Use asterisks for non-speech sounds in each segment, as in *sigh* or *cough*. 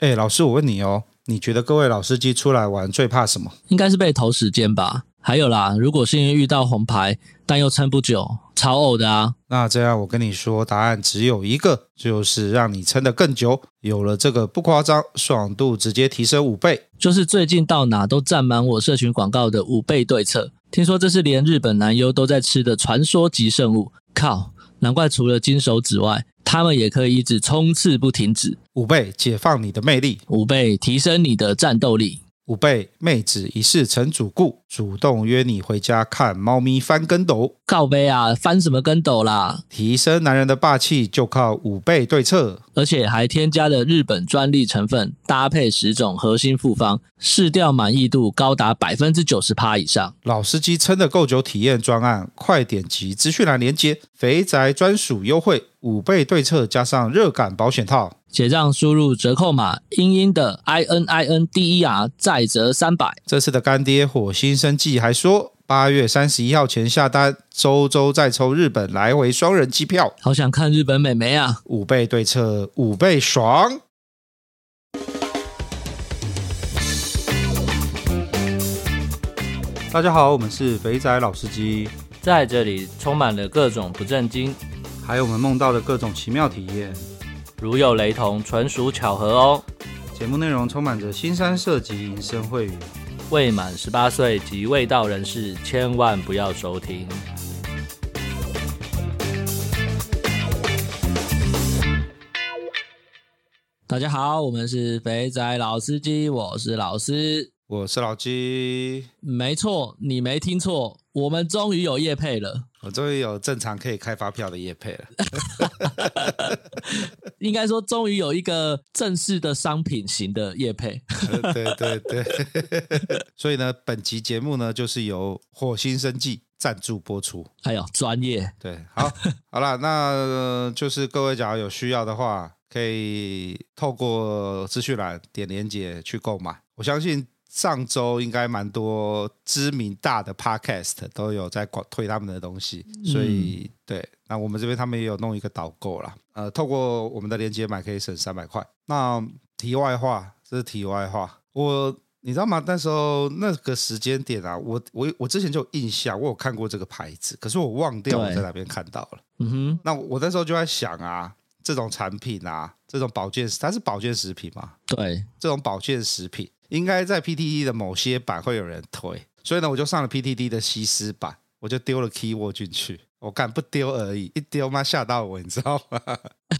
哎，老师，我问你哦，你觉得各位老司机出来玩最怕什么？应该是被投时间吧。还有啦，如果是因为遇到红牌，但又撑不久，超呕的啊。那这样我跟你说，答案只有一个，就是让你撑得更久。有了这个不夸张，爽度直接提升五倍，就是最近到哪都占满我社群广告的五倍对策。听说这是连日本男优都在吃的传说级圣物，靠！难怪除了金手指外，他们也可以一直冲刺不停止。五倍解放你的魅力，五倍提升你的战斗力。五倍妹子一世成主顾，主动约你回家看猫咪翻跟斗。靠背啊，翻什么跟斗啦？提升男人的霸气就靠五倍对策，而且还添加了日本专利成分，搭配十种核心复方，试调满意度高达百分之九十趴以上。老司机撑得够久体验专案，快点击资讯栏连接，肥宅专属优惠五倍对策加上热感保险套。结账输入折扣码“英英”的 i n i n d e r 再折三百。这次的干爹火星生计还说，八月三十一号前下单，周周再抽日本来回双人机票。好想看日本美眉啊！五倍对策，五倍爽。大家好，我们是肥仔老司机，在这里充满了各种不正经，还有我们梦到的各种奇妙体验。如有雷同，纯属巧合哦。节目内容充满着新三色及淫声秽语，未满十八岁及未到人士千万不要收听。大家好，我们是肥仔老司机，我是老师。我是老鸡，没错，你没听错，我们终于有夜配了。我终于有正常可以开发票的业配了。*laughs* 应该说，终于有一个正式的商品型的业配。对 *laughs* 对对。*laughs* 所以呢，本期节目呢，就是由火星生计赞助播出。还有专业。对，好，好了，那就是各位假如有需要的话，可以透过资讯栏点连接去购买。我相信。上周应该蛮多知名大的 podcast 都有在广推他们的东西，所以、嗯、对，那我们这边他们也有弄一个导购啦，呃，透过我们的链接买可以省三百块。那题外话，这是题外话，我你知道吗？那时候那个时间点啊，我我我之前就有印象，我有看过这个牌子，可是我忘掉我在哪边看到了。嗯哼，那我那时候就在想啊，这种产品啊，这种保健，它是保健食品嘛？对，这种保健食品。应该在 PTT 的某些版会有人推，所以呢，我就上了 PTT 的西施版，我就丢了 keyword 进去。我敢不丢而已，一丢妈吓到我，你知道吗？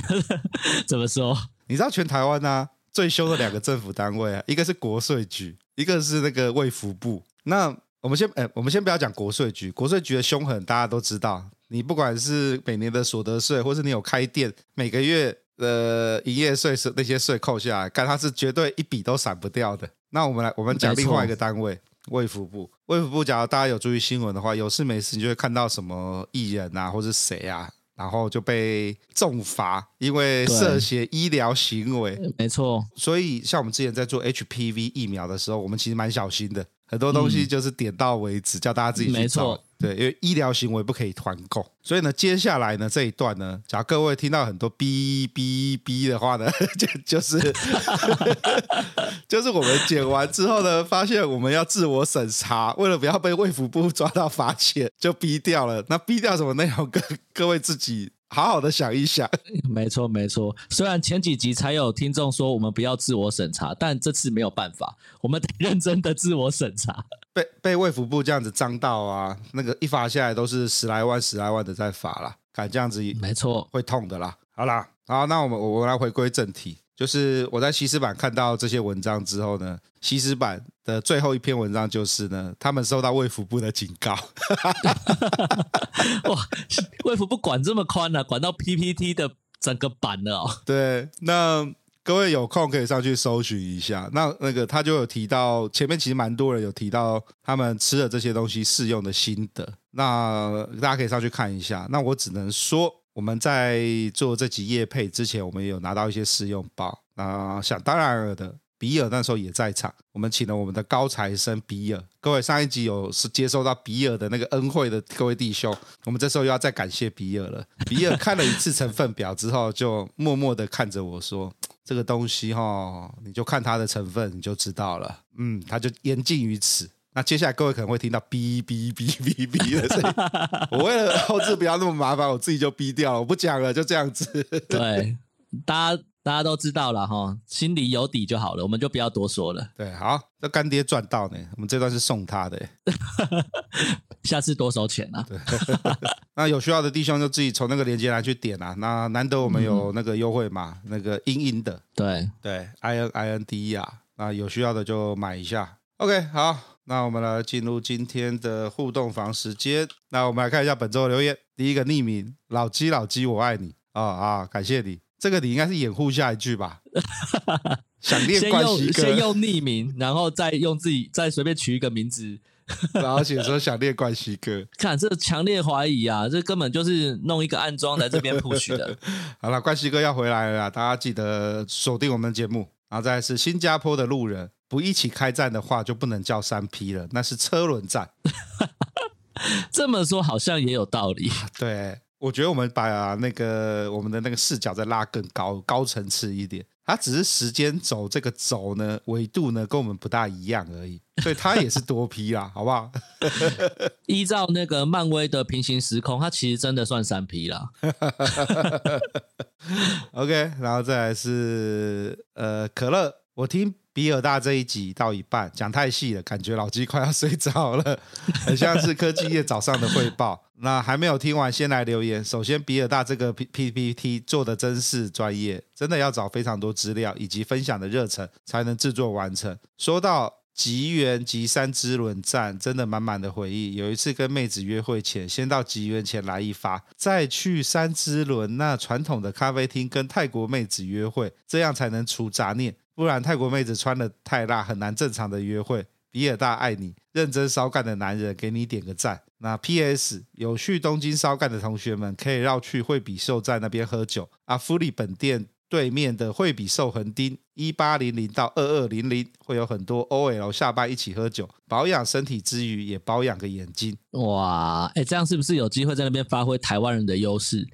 *laughs* 怎么说？你知道全台湾呢、啊、最凶的两个政府单位啊，一个是国税局，一个是那个卫福部。那我们先，哎，我们先不要讲国税局，国税局的凶狠大家都知道。你不管是每年的所得税，或是你有开店，每个月的营业税是那些税扣下来，看它是绝对一笔都闪不掉的。那我们来，我们讲另外一个单位，卫福部。卫福部，假如大家有注意新闻的话，有事没事你就会看到什么艺人啊，或是谁啊，然后就被重罚，因为涉嫌医疗行为。没错。所以，像我们之前在做 HPV 疫苗的时候，我们其实蛮小心的。很多东西就是点到为止，嗯、叫大家自己去找。对，因为医疗行为不可以团购。所以呢，接下来呢这一段呢，假如各位听到很多哔哔哔的话呢，*laughs* 就就是 *laughs* 就是我们剪完之后呢，发现我们要自我审查，为了不要被卫福部抓到罚钱，就逼掉了。那逼掉什么内容？各各位自己。好好的想一想，*laughs* 没错没错。虽然前几集才有听众说我们不要自我审查，但这次没有办法，我们得认真的自我审查。被被卫福部这样子张到啊，那个一罚下来都是十来万、十来万的在罚啦，敢这样子，没错，会痛的啦。好啦，好，那我们我们来回归正题。就是我在西施版看到这些文章之后呢，西施版的最后一篇文章就是呢，他们收到卫福部的警告。*laughs* 哇，卫福部管这么宽呢、啊？管到 PPT 的整个版了哦。对，那各位有空可以上去搜寻一下。那那个他就有提到，前面其实蛮多人有提到他们吃了这些东西试用的心得。那大家可以上去看一下。那我只能说。我们在做这集业配之前，我们也有拿到一些试用包。那想当然尔的，比尔那时候也在场，我们请了我们的高材生比尔。各位上一集有是接受到比尔的那个恩惠的各位弟兄，我们这时候又要再感谢比尔了。比尔看了一次成分表之后，就默默的看着我说：“这个东西哈，你就看它的成分，你就知道了。嗯，它就言尽于此。那接下来各位可能会听到哔哔哔哔哔的声音。我为了后置不要那么麻烦，我自己就哔掉了，我不讲了，就这样子。*laughs* 对，大家。大家都知道了哈，心里有底就好了，我们就不要多说了。对，好，这干爹赚到呢，我们这段是送他的，*laughs* 下次多收钱啊。对，*laughs* 那有需要的弟兄就自己从那个链接来去点啊。那难得我们有那个优惠嘛，嗯、那个英英的，对对，I N I N D E 啊那有需要的就买一下。OK，好，那我们来进入今天的互动房时间。那我们来看一下本周的留言，第一个匿名老鸡老鸡我爱你啊啊，感谢你。这个你应该是掩护下一句吧？*laughs* 想念冠希哥，先用匿名，然后再用自己再随便取一个名字，*laughs* 然后写说想念冠希哥。看这强烈怀疑啊，这根本就是弄一个暗桩在这边 push 的。*laughs* 好了，冠希哥要回来了，大家记得锁定我们节目。然后再来是新加坡的路人，不一起开战的话就不能叫三 P 了，那是车轮战。*laughs* 这么说好像也有道理。对。我觉得我们把那个我们的那个视角再拉更高高层次一点，它只是时间轴这个轴呢，维度呢跟我们不大一样而已，所以它也是多批啦，好不好？*laughs* 依照那个漫威的平行时空，它其实真的算三批啦。*laughs* OK，然后再来是呃可乐，我听。比尔大这一集到一半讲太细了，感觉老鸡快要睡着了，很像是科技业早上的汇报。那还没有听完，先来留言。首先，比尔大这个 P P P T 做的真是专业，真的要找非常多资料以及分享的热忱才能制作完成。说到吉原及三之轮站，真的满满的回忆。有一次跟妹子约会前，先到吉原前来一发，再去三之轮那传统的咖啡厅跟泰国妹子约会，这样才能除杂念。不然泰国妹子穿得太辣，很难正常的约会。比尔大爱你，认真烧干的男人，给你点个赞。那 P.S. 有去东京烧干的同学们，可以绕去惠比寿站那边喝酒。阿福里本店对面的惠比寿横丁一八零零到二二零零，会有很多 OL 下班一起喝酒，保养身体之余，也保养个眼睛。哇，哎、欸，这样是不是有机会在那边发挥台湾人的优势？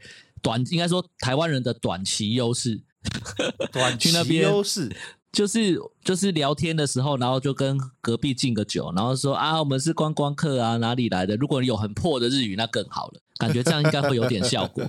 短应该说台湾人的短期优势。*laughs* 短期优势就是就是聊天的时候，然后就跟隔壁敬个酒，然后说啊，我们是观光客啊，哪里来的？如果你有很破的日语，那更好了，感觉这样应该会有点效果。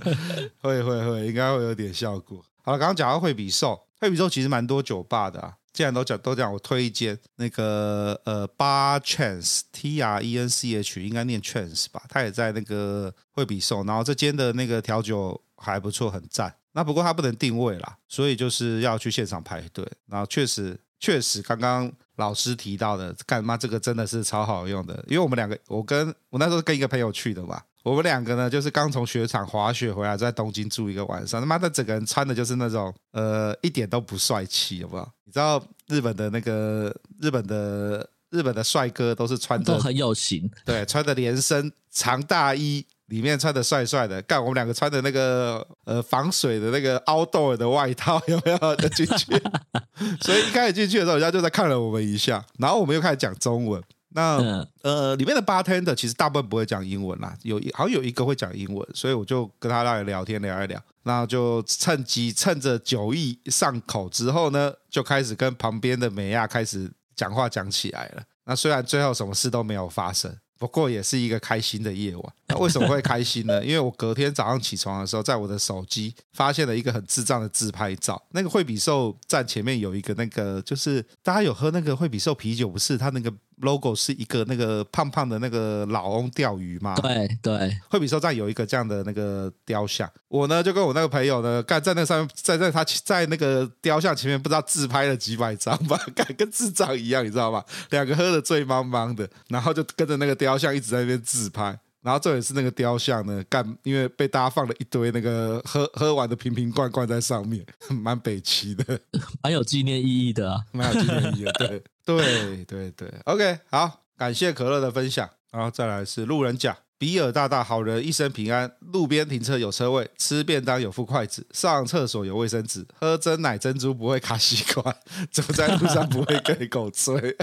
*laughs* 会会会，应该会有点效果。好了，刚刚讲到惠比寿，惠比寿其实蛮多酒吧的啊。既然都讲都讲，我推一间那个呃，Bar Chance T R E N C H，应该念 Chance 吧？他也在那个惠比寿，然后这间的那个调酒还不错，很赞。那不过它不能定位啦，所以就是要去现场排队。然后确实确实，刚刚老师提到的，干妈这个真的是超好用的。因为我们两个，我跟我那时候跟一个朋友去的嘛，我们两个呢就是刚从雪场滑雪回来，在东京住一个晚上。他妈的，整个人穿的就是那种呃一点都不帅气，好不好？你知道日本的那个日本的日本的帅哥都是穿的都很有型，对，穿的连身长大衣。里面穿的帅帅的，干我们两个穿的那个呃防水的那个 outdoor 的外套有没有就进去？*laughs* 所以一开始进去的时候，人家就在看了我们一下，然后我们又开始讲中文。那呃里面的 bartender 其实大部分不会讲英文啦，有好像有一个会讲英文，所以我就跟他来聊天聊一聊，那就趁机趁着酒意上口之后呢，就开始跟旁边的美亚开始讲话讲起来了。那虽然最后什么事都没有发生。不过也是一个开心的夜晚。*laughs* 那为什么会开心呢？因为我隔天早上起床的时候，在我的手机发现了一个很智障的自拍照。那个惠比寿站前面有一个那个，就是大家有喝那个惠比寿啤酒，不是它那个。Logo 是一个那个胖胖的那个老翁钓鱼嘛？对对，惠比寿站有一个这样的那个雕像，我呢就跟我那个朋友呢，干在那上面，在在他在那个雕像前面，不知道自拍了几百张吧，*laughs* 干跟智障一样，你知道吗？两个喝的醉茫茫的，然后就跟着那个雕像一直在那边自拍。然后这也是那个雕像呢，干，因为被大家放了一堆那个喝喝完的瓶瓶罐罐在上面，蛮北齐的，蛮有纪念意义的啊，蛮有纪念意义的，对对对对，OK，好，感谢可乐的分享，然后再来是路人甲，比尔大大好人一生平安，路边停车有车位，吃便当有副筷子，上厕所有卫生纸，喝真奶珍珠不会卡吸管，走在路上不会给狗追。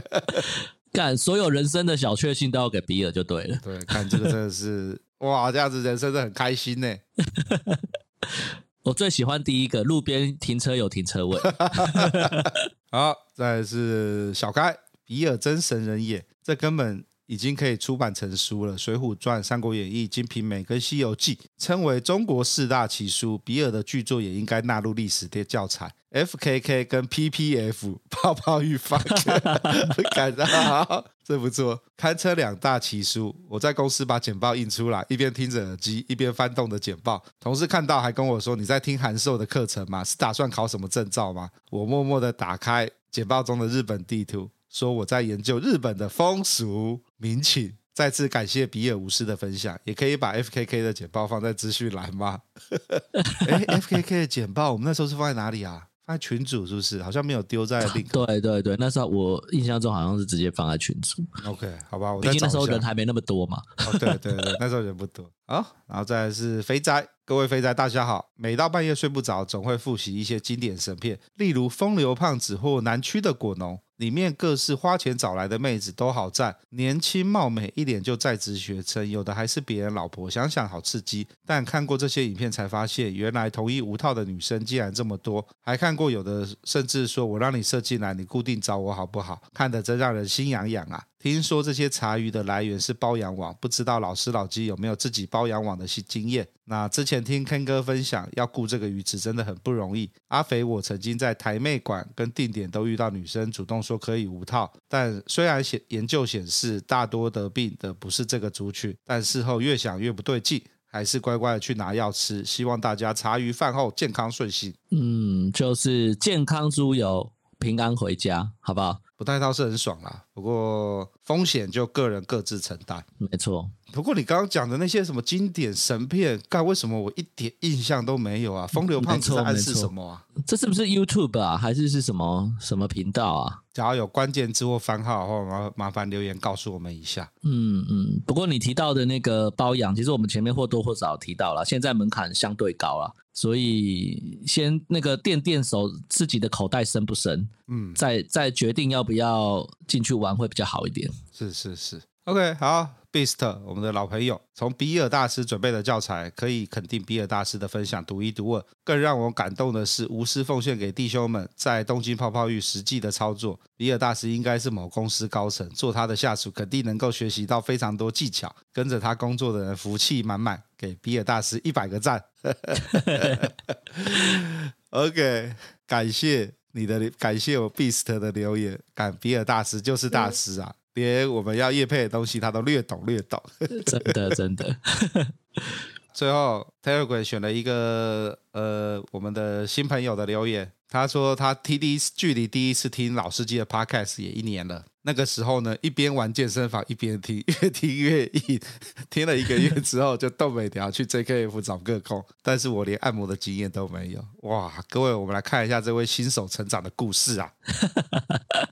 干所有人生的小确幸都要给比尔就对了。对，看这个真的是哇，这样子人生真的很开心呢。*laughs* 我最喜欢第一个，路边停车有停车位。*laughs* 好，再来是小开，比尔真神人也，这根本。已经可以出版成书了，《水浒传》《三国演义》《金瓶梅》跟《西游记》称为中国四大奇书，比尔的巨作也应该纳入历史的教材。FKK 跟 PPF 泡泡浴放，感到好，这不错，堪称两大奇书。我在公司把简报印出来，一边听着耳机，一边翻动的简报。同事看到还跟我说：“你在听函授的课程吗？是打算考什么证照吗？”我默默的打开简报中的日本地图。说我在研究日本的风俗民情，再次感谢比尔无私的分享，也可以把 FKK 的简报放在资讯栏吗？*laughs* 哎，FKK 的简报我们那时候是放在哪里啊？放在群组是不是？好像没有丢在 *laughs* link。对对对，那时候我印象中好像是直接放在群组。OK，好吧，我毕竟那时候人还没那么多嘛。哦，对对对，*laughs* 那时候人不多。好，然后再来是肥宅，各位肥宅大家好。每到半夜睡不着，总会复习一些经典神片，例如《风流胖子》或《南区的果农》。里面各式花钱找来的妹子都好赞，年轻貌美，一脸就在职学生，有的还是别人老婆，想想好刺激。但看过这些影片才发现，原来同意无套的女生竟然这么多。还看过有的甚至说我让你设计来，你固定找我好不好？看得真让人心痒痒啊！听说这些茶余的来源是包养网，不知道老师老鸡有没有自己包养网的经验？那之前听 Ken 哥分享，要雇这个鱼池真的很不容易。阿肥，我曾经在台妹馆跟定点都遇到女生主动说可以无套，但虽然显研究显示大多得病的不是这个族群，但事后越想越不对劲，还是乖乖的去拿药吃。希望大家茶余饭后健康顺心。嗯，就是健康猪油，平安回家，好不好？不戴套是很爽啦，不过风险就个人各自承担。没错。不过你刚刚讲的那些什么经典神片，干为什么我一点印象都没有啊？风流胖子在暗示什么啊？这是不是 YouTube 啊？还是是什么什么频道啊？假如有关键字或番号的话，麻麻烦留言告诉我们一下。嗯嗯。不过你提到的那个包养，其实我们前面或多或少提到了，现在门槛相对高了，所以先那个垫垫手自己的口袋深不深？嗯，再再决定要不要进去玩会比较好一点。是是是。OK，好。Beast，我们的老朋友，从比尔大师准备的教材，可以肯定比尔大师的分享独一无二。更让我感动的是，无私奉献给弟兄们在东京泡泡浴实际的操作。比尔大师应该是某公司高层，做他的下属肯定能够学习到非常多技巧。跟着他工作的人福气满满，给比尔大师一百个赞。*laughs* OK，感谢你的，感谢我 Beast 的留言，感比尔大师就是大师啊。连我们要业配的东西，他都略懂略懂，真 *laughs* 的真的。最后，Telegram 选了一个呃，我们的新朋友的留言，他说他 TD 距离第一次听老司机的 Podcast 也一年了。那个时候呢，一边玩健身房一边听，越听越硬。听了一个月之后，就动每条去 JKF 找个空，但是我连按摩的经验都没有。哇，各位，我们来看一下这位新手成长的故事啊。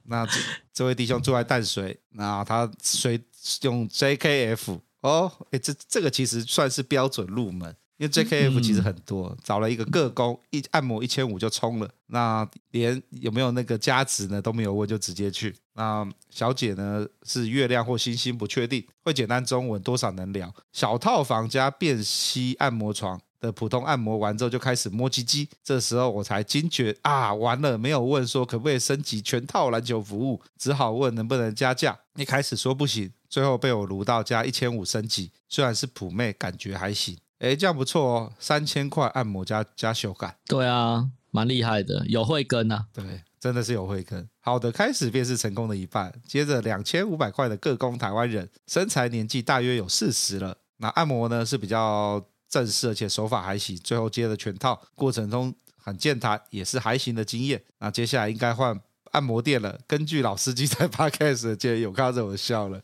那这这位弟兄住在淡水，那他随用 JKF 哦，诶，这这个其实算是标准入门。因为 JKF 其实很多，嗯、找了一个个工，一按摩一千五就冲了。那连有没有那个加值呢都没有问，就直接去。那小姐呢是月亮或星星不确定，会简单中文，多少能聊。小套房加便携按摩床的普通按摩完之后就开始摸鸡鸡，这时候我才惊觉啊，完了，没有问说可不可以升级全套篮球服务，只好问能不能加价。一开始说不行，最后被我撸到加一千五升级，虽然是普妹，感觉还行。哎，这样不错哦，三千块按摩加加修改，对啊，蛮厉害的，有慧根啊，对，真的是有慧根。好的开始便是成功的一半，接着两千五百块的各工台湾人，身材年纪大约有四十了，那按摩呢是比较正式，而且手法还行，最后接了全套，过程中很健谈，也是还行的经验。那接下来应该换。按摩店了。根据老司机在 *laughs* Podcast 的建议，有看到这我笑了。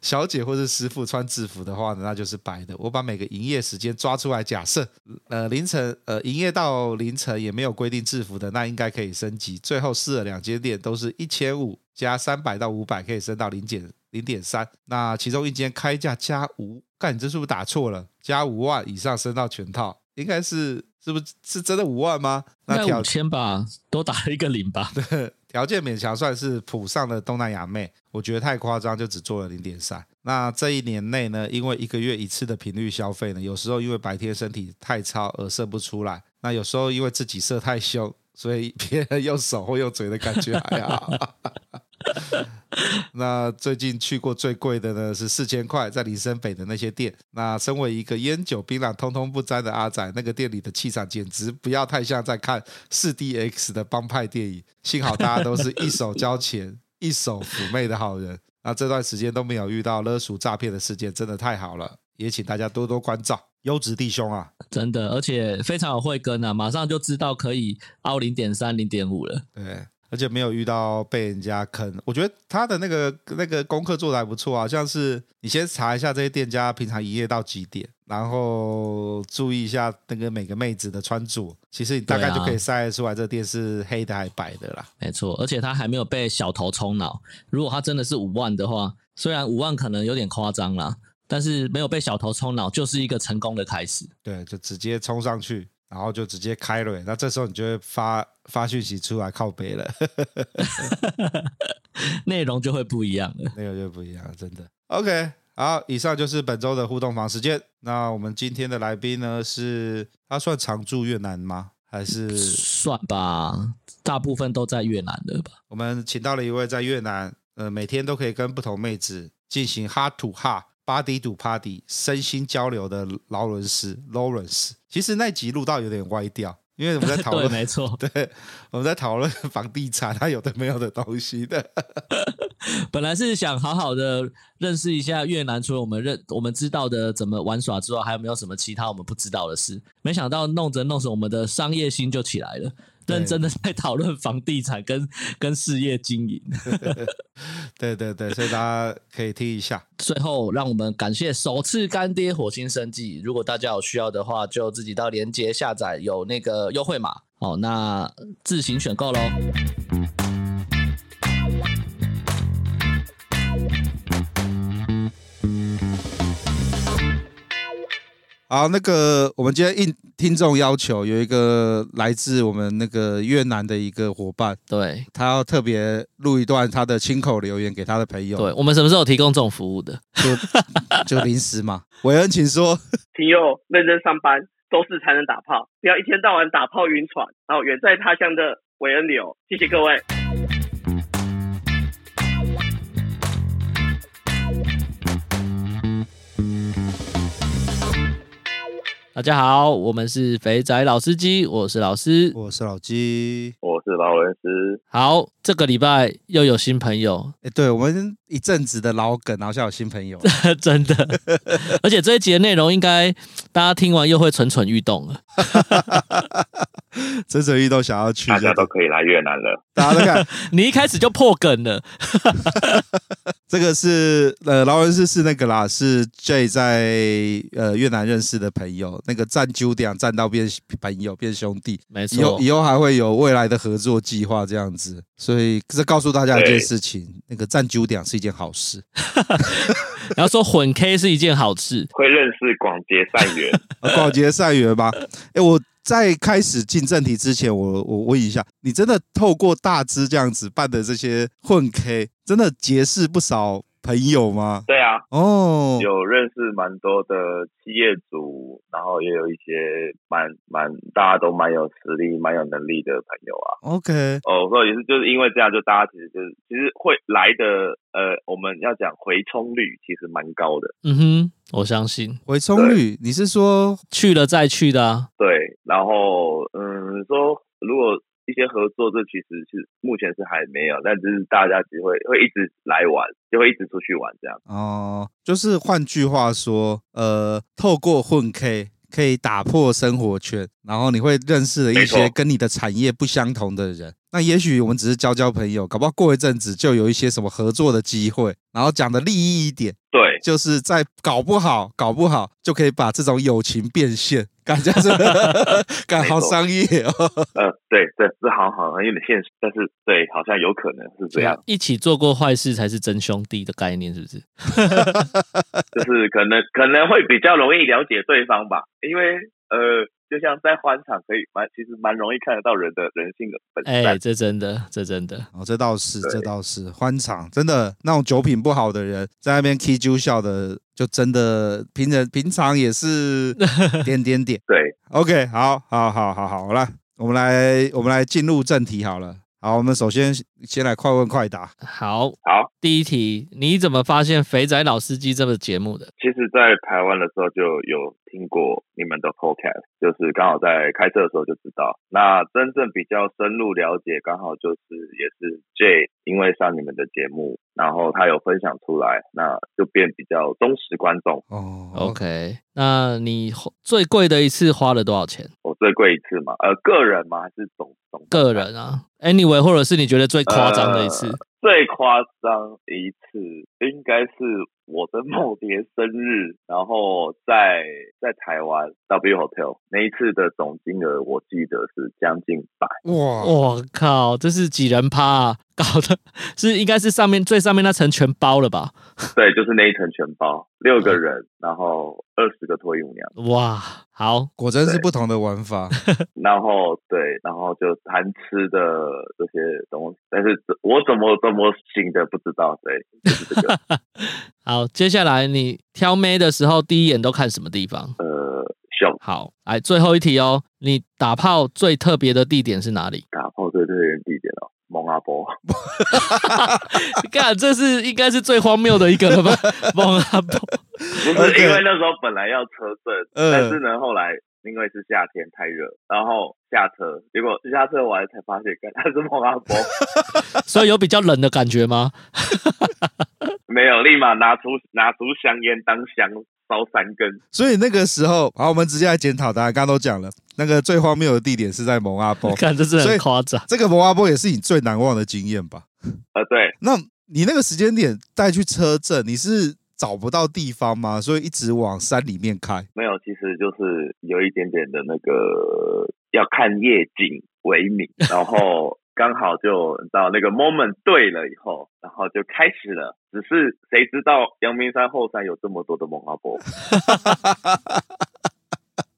小姐或是师傅穿制服的话呢，那就是白的。我把每个营业时间抓出来，假设呃凌晨呃营业到凌晨也没有规定制服的，那应该可以升级。最后试了两间店，都是一千五加三百到五百，可以升到零点零点三。那其中一间开价加五，干你这是不是打错了？加五万以上升到全套，应该是是不是是真的五万吗？那五千吧，多打了一个零吧。条件勉强算是普上的东南亚妹，我觉得太夸张，就只做了零点三。那这一年内呢，因为一个月一次的频率消费呢，有时候因为白天身体太操而射不出来，那有时候因为自己射太凶，所以别人用手或用嘴的感觉还好。*laughs* *laughs* 那最近去过最贵的呢是四千块，在林森北的那些店。那身为一个烟酒槟榔通通不沾的阿仔，那个店里的气场简直不要太像在看四 DX 的帮派电影。幸好大家都是一手交钱、*laughs* 一手妩媚的好人。那这段时间都没有遇到勒赎诈骗的事件，真的太好了。也请大家多多关照，优质弟兄啊，真的，而且非常有慧根啊，马上就知道可以凹零点三、零点五了。对。而且没有遇到被人家坑，我觉得他的那个那个功课做得还不错啊。像是你先查一下这些店家平常营业到几点，然后注意一下那个每个妹子的穿着，其实你大概就可以筛得出来这店是黑的还是白的啦。没错，而且他还没有被小头冲脑。如果他真的是五万的话，虽然五万可能有点夸张啦，但是没有被小头冲脑就是一个成功的开始。对，就直接冲上去。然后就直接开了，那这时候你就会发发讯息出来靠北了 *laughs* *laughs* 内容就会不一样了，内容就不一样了，真的。OK，好，以上就是本周的互动房时间。那我们今天的来宾呢，是他算常驻越南吗？还是算吧，大部分都在越南的吧。我们请到了一位在越南，呃，每天都可以跟不同妹子进行 heart to heart。Body to Party 身心交流的劳伦斯 Lawrence，其实那集录到有点歪掉，因为我们在讨论，*laughs* 没错，*laughs* 对，我们在讨论房地产，它有的没有的东西的。*laughs* 本来是想好好的认识一下越南，除了我们认我们知道的怎么玩耍之外，还有没有什么其他我们不知道的事？没想到弄着弄着，我们的商业心就起来了。认真的在讨论房地产跟跟事业经营，*laughs* 对对对，所以大家可以听一下。最后，让我们感谢首次干爹火星生计。如果大家有需要的话，就自己到连接下载，有那个优惠码，好，那自行选购喽。好，那个我们今天应听众要求，有一个来自我们那个越南的一个伙伴，对，他要特别录一段他的亲口留言给他的朋友。对，我们什么时候提供这种服务的？就就临时嘛。*laughs* 韦恩，请说。朋友认真上班，周四才能打炮，不要一天到晚打炮晕船，然后远在他乡的韦恩流，谢谢各位。大家好，我们是肥仔老司机，我是老师，我是老鸡，我是老文斯。好，这个礼拜又有新朋友，哎，对，我们一阵子的老梗，好像有新朋友，*laughs* 真的。*laughs* 而且这一集的内容，应该大家听完又会蠢蠢欲动了。*laughs* 蠢蠢欲动，想要去，大家都可以来越南了。大家都看，*laughs* 你一开始就破梗了。*laughs* 这个是呃，劳伦斯是那个啦，是 J 在呃越南认识的朋友，那个站九点站到变朋友变兄弟，没错。以后以后还会有未来的合作计划这样子，所以这告诉大家一件事情，那个站九点是一件好事。*laughs* 然后说混 K 是一件好事，会认识广结善缘，广结善缘吧？哎，我。在开始进正题之前，我我问一下，你真的透过大支这样子办的这些混 K，真的结识不少朋友吗？对啊，哦，有认识蛮多的企业主，然后也有一些蛮蛮大家都蛮有实力、蛮有能力的朋友啊。OK，哦，所以也是就是因为这样，就大家其实就是其实会来的，呃，我们要讲回冲率其实蛮高的。嗯哼，我相信回冲率，你是说去了再去的啊？对，然后嗯，说如果。一些合作，这其实是目前是还没有，但就是大家只会会一直来玩，就会一直出去玩这样。哦，就是换句话说，呃，透过混 K 可以打破生活圈，然后你会认识了一些跟你的产业不相同的人。那也许我们只是交交朋友，搞不好过一阵子就有一些什么合作的机会。然后讲的利益一点，对，就是在搞不好，搞不好就可以把这种友情变现，感觉是 *laughs* 感好商业哦。呃，对对，这好好像有点现实，但是对，好像有可能是这样。一起做过坏事才是真兄弟的概念，是不是？*laughs* 就是可能可能会比较容易了解对方吧，因为呃。就像在欢场可以蛮，其实蛮容易看得到人的人性的本质。哎，这真的，这真的，哦，这倒是，这倒是欢场，真的那种酒品不好的人在那边 K 酒笑的，就真的平人平常也是 *laughs* 点点点。对，OK，好，好，好，好，好，好了，我们来，我们来进入正题好了。好，我们首先先来快问快答。好好，第一题，你怎么发现《肥仔老司机》这个节目的？其实，在台湾的时候就有听过你们的 podcast，就是刚好在开车的时候就知道。那真正比较深入了解，刚好就是也是 J，因为上你们的节目，然后他有分享出来，那就变比较忠实观众。哦，OK，那你最贵的一次花了多少钱？我最贵一次嘛，呃，个人吗？还是总总？个人啊，Anyway，或者是你觉得最夸张的一次？呃、最夸张一次应该是。我的某年生日，然后在在台湾 W Hotel 那一次的总金额，我记得是将近百。哇！我靠，这是几人趴啊？搞的是应该是上面最上面那层全包了吧？*laughs* 对，就是那一层全包，六个人，然后二十个脱衣舞娘。哇，好，果真是不同的玩法。*laughs* 然后对，然后就谈吃的这些东西，但是我怎么怎么行的不知道。对，就是这个。*laughs* 好，接下来你挑妹的时候，第一眼都看什么地方？呃，胸。好，来最后一题哦，你打炮最特别的地点是哪里？打炮最特别的地点哦。蒙阿波，*laughs* 你看，这是应该是最荒谬的一个了吧？*laughs* 蒙阿波，不是因为那时候本来要车震，但是呢，后来因为是夏天太热，然后下车，结果下车完才发现，看他是蒙阿波，*laughs* 所以有比较冷的感觉吗？没有，立马拿出拿出香烟当香。烧三根，所以那个时候，好，我们直接来检讨。大家刚刚都讲了，那个最荒谬的地点是在蒙阿波，*laughs* 看这是很夸张。这个蒙阿波也是你最难忘的经验吧？呃，对。那你那个时间点带去车震，你是找不到地方吗？所以一直往山里面开？没有，其实就是有一点点的那个要看夜景为名，然后。刚好就到那个 moment 对了以后，哦就开始了。只是谁知道阳明山后山有这么多的蒙阿波？*laughs*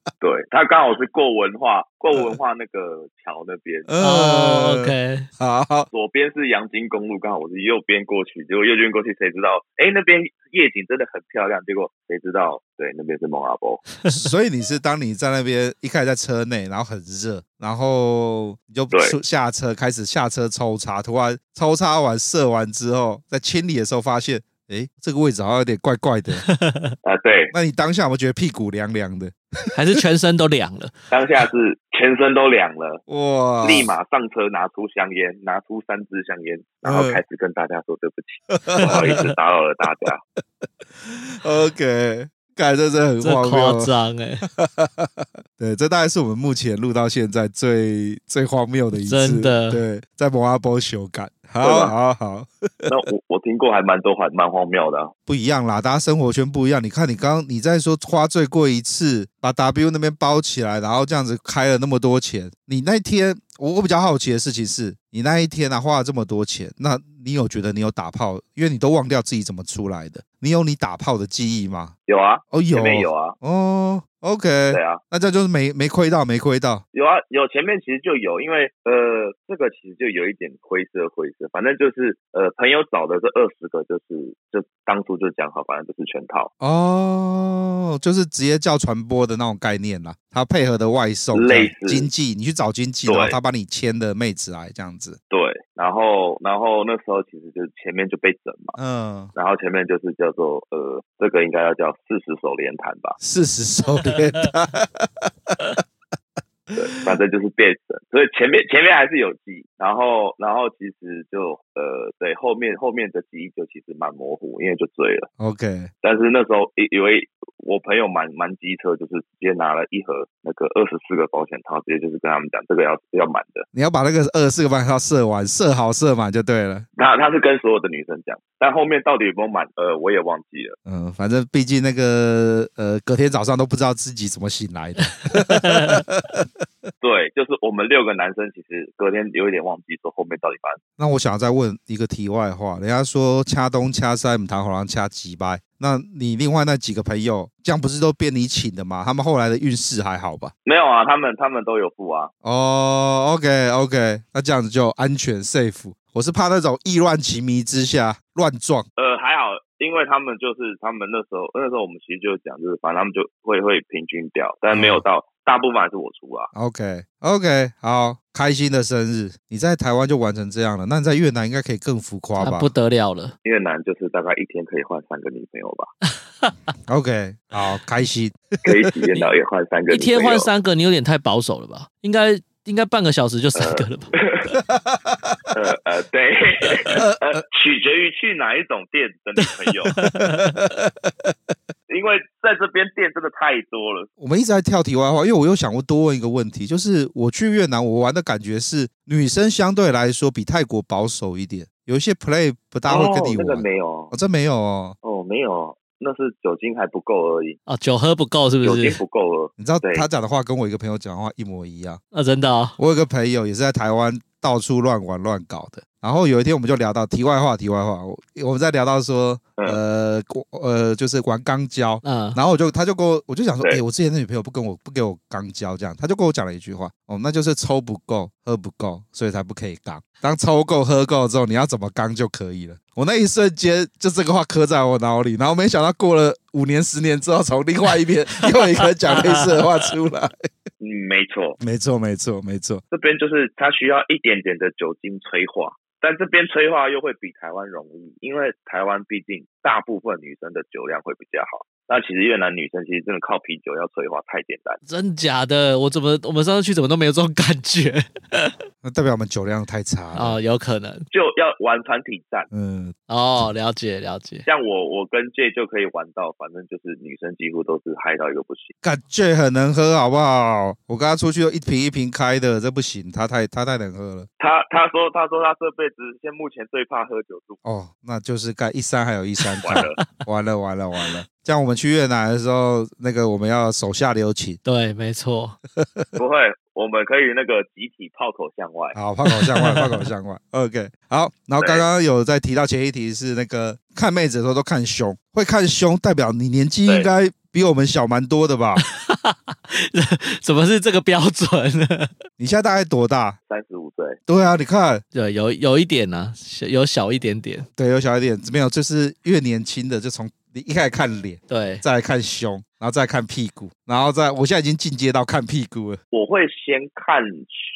*laughs* 对，他刚好是过文化过文化那个桥那边。哦，OK，*laughs* 好，左边是阳金公路，刚好我是右边过去，结果右边过去，谁知道？哎，那边。夜景真的很漂亮，结果谁知道？对，那边是蒙阿波。*laughs* 所以你是当你在那边一开始在车内，然后很热，然后你就出下车开始下车抽查，突然抽查完射完之后，在清理的时候发现，哎，这个位置好像有点怪怪的。*laughs* 啊，对。那你当下有没有觉得屁股凉凉的？还是全身都凉了？*laughs* 当下是。全身都凉了，哇！立马上车，拿出香烟，拿出三支香烟，然后开始跟大家说对不起，不好意思打扰了大家。*laughs* OK，感觉这是很荒谬，夸张哎。对，这大概是我们目前录到现在最最荒谬的一次，真的。对，在摩阿波修改。好好好，*laughs* 那我我听过还蛮多，还蛮荒谬的、啊。不一样啦，大家生活圈不一样。你看，你刚刚你在说花最贵一次，把 W 那边包起来，然后这样子开了那么多钱。你那天，我我比较好奇的事情是，你那一天啊花了这么多钱，那你有觉得你有打炮？因为你都忘掉自己怎么出来的，你有你打炮的记忆吗？有啊，哦有，有啊，哦。OK，对啊，那这就是没没亏到，没亏到。有啊，有前面其实就有，因为呃，这个其实就有一点灰色灰色，反正就是呃，朋友找的这二十个，就是就当初就讲好，反正就是全套。哦，就是直接叫传播的那种概念啦，他配合的外送，类似经济，你去找经济，然后他帮你签的妹子来这样子。对。然后，然后那时候其实就是前面就被整嘛，嗯，然后前面就是叫做呃，这个应该要叫四十手连弹吧，四十手连弹，*laughs* 对，反正就是被整，所以前面前面还是有记，然后然后其实就呃，对，后面后面的记忆就其实蛮模糊，因为就醉了，OK，但是那时候以以为。我朋友蛮蛮机车，就是直接拿了一盒那个二十四个保险套，直接就是跟他们讲，这个要要满的。你要把那个二十四个保险套射完，射好射满就对了。那他是跟所有的女生讲，但后面到底有没有满，呃，我也忘记了。嗯，反正毕竟那个呃，隔天早上都不知道自己怎么醒来的。*laughs* *laughs* 对，就是我们六个男生，其实隔天有一点忘记说后面到底发生。那我想要再问一个题外话，人家说掐东掐西，唔谈好像掐鸡掰。那你另外那几个朋友，这样不是都变你请的吗？他们后来的运势还好吧？没有啊，他们他们都有付啊。哦，OK OK，那这样子就安全 safe。我是怕那种意乱情迷之下乱撞。呃，还好，因为他们就是他们那时候那时候我们其实就讲，就是反正他们就会会平均掉，但没有到、嗯、大部分还是我出啊。OK OK，好，开心的生日！你在台湾就玩成这样了，那你在越南应该可以更浮夸吧？不得了了，越南就是大概一天可以换三个女朋友吧。*laughs* OK，好，开心，可以体验到也换三个，一天换三个，你有点太保守了吧？应该应该半个小时就三个了吧？呃呃，对，呃，取决于去哪一种店的女朋友，*laughs* 因为在这边店真的太多了。我们一直在跳题外话，因为我又想过多问一个问题，就是我去越南，我玩的感觉是女生相对来说比泰国保守一点，有一些 play 不大会跟你玩。哦，这个没有，哦，这没有哦，哦，没有。那是酒精还不够而已哦，酒喝不够是不是？酒精不够了，你知道他讲的话跟我一个朋友讲的话一模一样啊，真的哦。我有个朋友也是在台湾到处乱玩乱搞的，然后有一天我们就聊到题外话，题外话，我我们在聊到说，呃，呃，就是玩肛交，嗯，然后我就他就跟我，我就想说，哎，我之前的女朋友不跟我不给我肛交，这样，他就跟我讲了一句话，哦，那就是抽不够，喝不够，所以才不可以肛。当抽够喝够之后，你要怎么肛就可以了。我那一瞬间就这个话刻在我脑里，然后没想到过了五年十年之后，从另外一边 *laughs* 又有一个讲类似的话出来。嗯，没错，没错，没错，没错。这边就是它需要一点点的酒精催化，但这边催化又会比台湾容易，因为台湾毕竟大部分女生的酒量会比较好。那其实越南女生其实真的靠啤酒要催化太简单，真假的？我怎么我们上次去怎么都没有这种感觉？*laughs* 那代表我们酒量太差啊哦，有可能就要玩团体战。嗯，哦，了解了解。像我我跟 J 就可以玩到，反正就是女生几乎都是嗨到一个不行。感觉很能喝，好不好？我跟他出去都一瓶一瓶开的，这不行，他太他太能喝了。他他说他说他这辈子现目前最怕喝酒度。哦，那就是干一山还有一山 *laughs* 高。完了完了完了完了。像我们去越南的时候，那个我们要手下留情。对，没错。*laughs* 不会，我们可以那个集体炮口向外。好，炮口向外，*laughs* 炮口向外。OK，好。然后刚刚有在提到前一题是那个看妹子的时候都看胸，会看胸代表你年纪应该比我们小蛮多的吧？*laughs* 怎么是这个标准呢？你现在大概多大？三十五岁。对啊，你看，对，有有一点呢、啊，有小一点点。对，有小一点，没有，就是越年轻的就从。你一开始看脸，对，再来看胸，然后再看屁股，然后再，我现在已经进阶到看屁股了。我会先看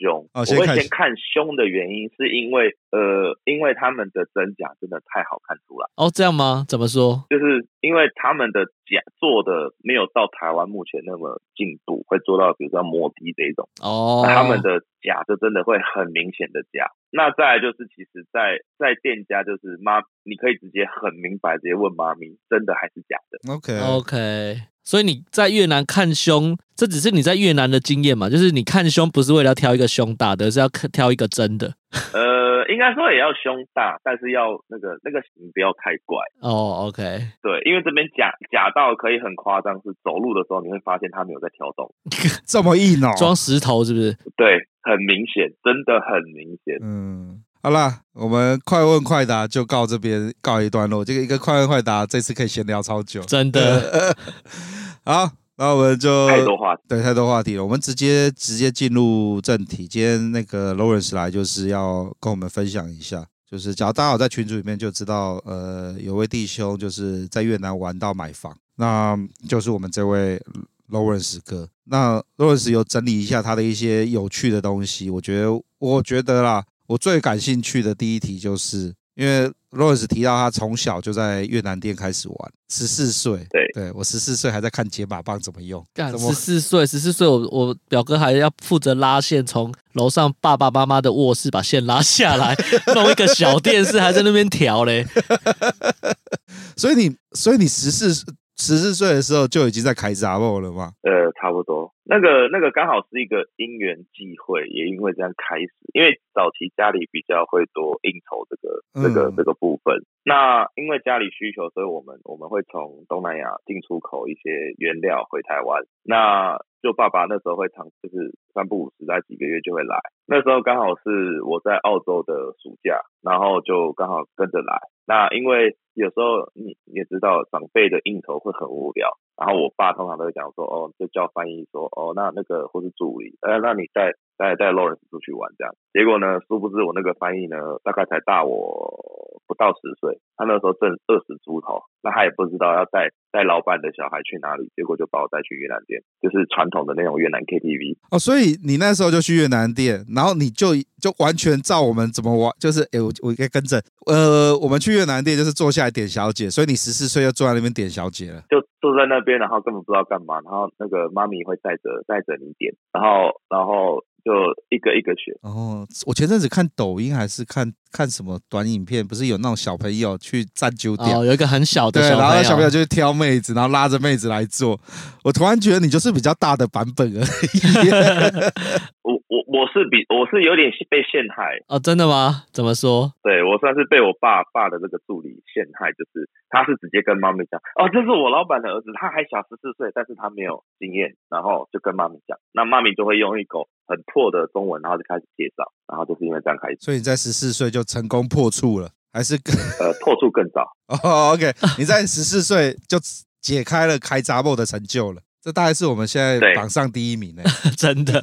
胸，哦、先看，我会先看胸的原因是因为，呃，因为他们的真假真的太好看出来。哦，这样吗？怎么说？就是因为他们的假做的没有到台湾目前那么进步，会做到比如说摩的这一种。哦，他们的假就真的会很明显的假。那再来就是，其实在，在在店家就是妈，你可以直接很明白直接问妈咪，真的还是假的？OK OK，所以你在越南看胸，这只是你在越南的经验嘛？就是你看胸不是为了要挑一个胸大的，是要挑一个真的。呃，应该说也要胸大，但是要那个那个型不要太怪。哦、oh，OK，对，因为这边假假到可以很夸张，是走路的时候你会发现它没有在跳动，*laughs* 这么硬哦，装石头是不是？对。很明显，真的很明显。嗯，好啦，我们快问快答就告这边告一段落。这个一个快问快答，这次可以闲聊超久，真的。*laughs* 好，那我们就太多话题，对，太多话题了。我们直接直接进入正题。今天那个 Lawrence 来就是要跟我们分享一下，就是假如大家有在群组里面就知道，呃，有位弟兄就是在越南玩到买房，那就是我们这位。Lawrence 哥，那 Lawrence 有整理一下他的一些有趣的东西。我觉得，我觉得啦，我最感兴趣的第一题就是，因为 Lawrence 提到他从小就在越南店开始玩，十四岁，对，对我十四岁还在看解码棒怎么用。十四岁，十四岁，我我表哥还要负责拉线，从楼上爸爸妈妈的卧室把线拉下来，弄一个小电视，还在那边调嘞。*laughs* 所以你，所以你十四。十四岁的时候就已经在开闸了了吗？呃，差不多。那个那个刚好是一个因缘际会，也因为这样开始。因为早期家里比较会多应酬这个、嗯、这个这个部分。那因为家里需求，所以我们我们会从东南亚进出口一些原料回台湾。那就爸爸那时候会常就是三不五时在几个月就会来。那时候刚好是我在澳洲的暑假，然后就刚好跟着来。那因为有时候你也知道长辈的应酬会很无聊，然后我爸通常都会讲说，哦，就叫翻译说，哦，那那个或是助理，呃，那你带带带 Lawrence 出去玩这样。结果呢，殊不知我那个翻译呢，大概才大我不到十岁，他那时候正二十出头，那他也不知道要带带老板的小孩去哪里，结果就把我带去越南店，就是传统的那种越南 KTV。哦，所以你那时候就去越南店，然后你就就完全照我们怎么玩，就是哎，我我应该跟着，呃，我们去越南店就是坐下来点小姐，所以你十四岁就坐在那边点小姐了，就坐在那边，然后根本不知道干嘛，然后那个妈咪会带着带着你点，然后然后。就一个一个选哦。我前阵子看抖音还是看看什么短影片，不是有那种小朋友去占酒店，哦，有一个很小的小，对，然后小朋友就去挑妹子，然后拉着妹子来做。我突然觉得你就是比较大的版本而已。我 *laughs* 我我是比我是有点被陷害哦，真的吗？怎么说？对，我算是被我爸爸的这个助理陷害，就是他是直接跟妈咪讲哦，这是我老板的儿子，他还小十四岁，但是他没有经验，然后就跟妈咪讲，那妈咪就会用一口很破的中文，然后就开始介绍，然后就是因为这样开始。所以你在十四岁就成功破处了，还是更呃破处更早？*laughs* 哦，OK，你在十四岁就解开了开闸幕的成就了。这大概是我们现在榜上第一名呢，*laughs* 真的。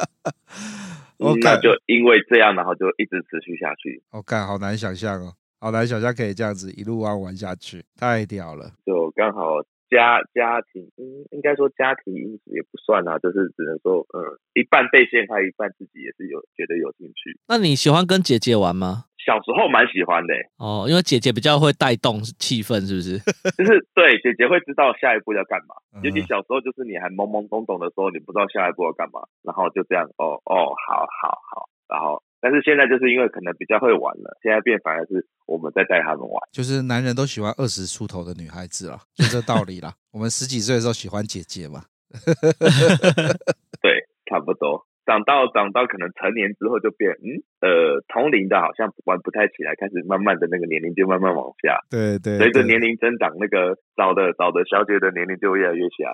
*laughs* 我感觉就因为这样，然后就一直持续下去。我看好难想象哦，好难想象可以这样子一路玩玩下去，太屌了。就刚好家家庭，嗯，应该说家庭因素也不算啊，就是只能说，嗯，一半被陷害，一半自己也是有觉得有兴趣。那你喜欢跟姐姐玩吗？小时候蛮喜欢的哦，因为姐姐比较会带动气氛，是不是？就是对，姐姐会知道下一步要干嘛。尤其小时候，就是你还懵懵懂懂的时候，你不知道下一步要干嘛，然后就这样，哦哦，好好好，然后，但是现在就是因为可能比较会玩了，现在变反而是我们在带他们玩。就是男人都喜欢二十出头的女孩子啊，就这道理啦。*laughs* 我们十几岁的时候喜欢姐姐嘛，*laughs* 对，差不多。长到长到可能成年之后就变，嗯，呃，同龄的好像玩不太起来，开始慢慢的那个年龄就慢慢往下，对对，随着年龄增长，那个找的找的小姐的年龄就越来越小。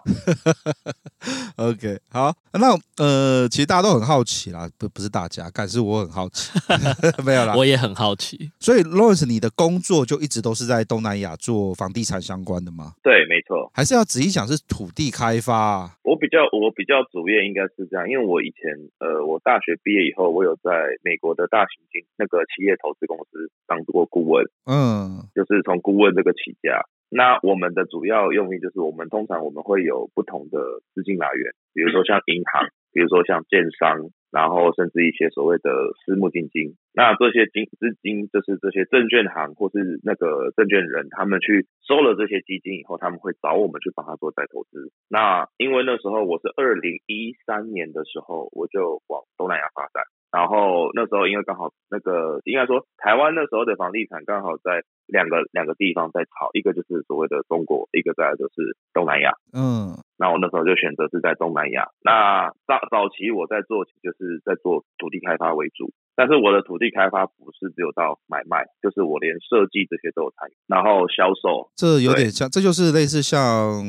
*laughs* OK，好，那呃，其实大家都很好奇啦，不不是大家，但是我很好奇，*laughs* 没有啦，我也很好奇。所以 Lawrence，你的工作就一直都是在东南亚做房地产相关的吗？对，没错。还是要仔细想是土地开发啊？我比较我比较主业应该是这样，因为我以前。呃，我大学毕业以后，我有在美国的大型金那个企业投资公司当过顾问，嗯，就是从顾问这个起家。那我们的主要用意就是，我们通常我们会有不同的资金来源，比如说像银行，比如说像建商。然后甚至一些所谓的私募基金，那这些金资金就是这些证券行或是那个证券人，他们去收了这些基金以后，他们会找我们去帮他做再投资。那因为那时候我是二零一三年的时候，我就往东南亚发展。然后那时候因为刚好那个应该说台湾那时候的房地产刚好在两个两个地方在炒，一个就是所谓的中国，一个再来就是东南亚。嗯，那我那时候就选择是在东南亚。那早早期我在做就是在做土地开发为主，但是我的土地开发不是只有到买卖，就是我连设计这些都有参与，然后销售。这有点像，这就是类似像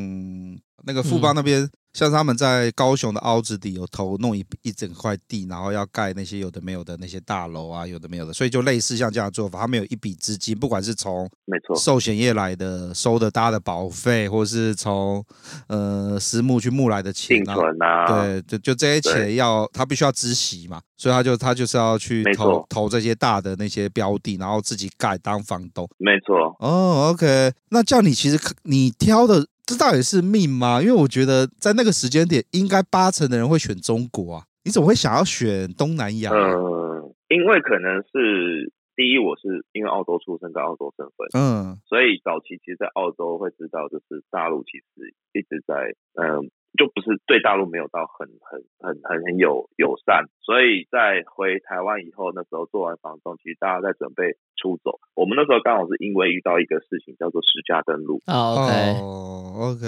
那个富邦那边。嗯像他们在高雄的凹子底有投弄一一整块地，然后要盖那些有的没有的那些大楼啊，有的没有的，所以就类似像这样的做法。他们有一笔资金，不管是从没错寿险业来的收的大家的保费，或是从呃私募去募来的钱啊，啊对，就就这些钱要他必须要知息嘛，所以他就他就是要去投投这些大的那些标的，然后自己盖当房东。没错。哦，OK，那叫你其实你挑的。这到底是命吗？因为我觉得在那个时间点，应该八成的人会选中国啊。你怎么会想要选东南亚？嗯，因为可能是第一，我是因为澳洲出生跟澳洲身份，嗯，所以早期其实，在澳洲会知道，就是大陆其实一直在，嗯。就不是对大陆没有到很很很很很友友善，所以在回台湾以后，那时候做完房东，其实大家在准备出走。我们那时候刚好是因为遇到一个事情，叫做实价登录。Oh, OK，哦，OK，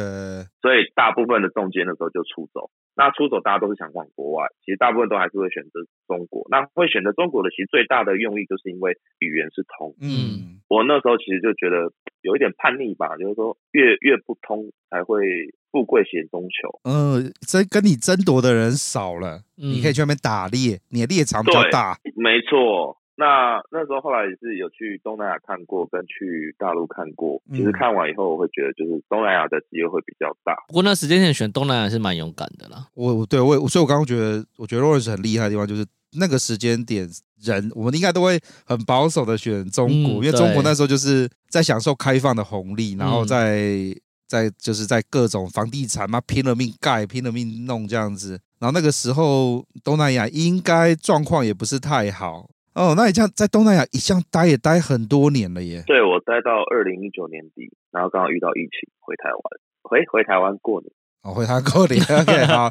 所以大部分的中介那时候就出走。那出走大家都是想往国外，其实大部分都还是会选择中国。那会选择中国的，其实最大的用意就是因为语言是通。嗯，我那时候其实就觉得有一点叛逆吧，就是说越越不通才会。富贵险中求，嗯，这跟你争夺的人少了，嗯、你可以去那边打猎，你的猎场比较大。没错，那那时候后来也是有去东南亚看过，跟去大陆看过。其实看完以后，我会觉得就是东南亚的机会会比较大。不过那时间点选东南亚是蛮勇敢的啦。我对我，所以我刚刚觉得，我觉得 Lawrence 很厉害的地方就是那个时间点人，我们应该都会很保守的选中国，嗯、因为中国那时候就是在享受开放的红利，然后在、嗯、在就是在各种房地产嘛拼了命盖，拼了命弄这样子。然后那个时候东南亚应该状况也不是太好哦。那你这样在东南亚一向待也待很多年了耶？对，我待到二零一九年底，然后刚好遇到疫情，回台湾，回回台湾过年。哦，回台湾过年。OK，*laughs* 好。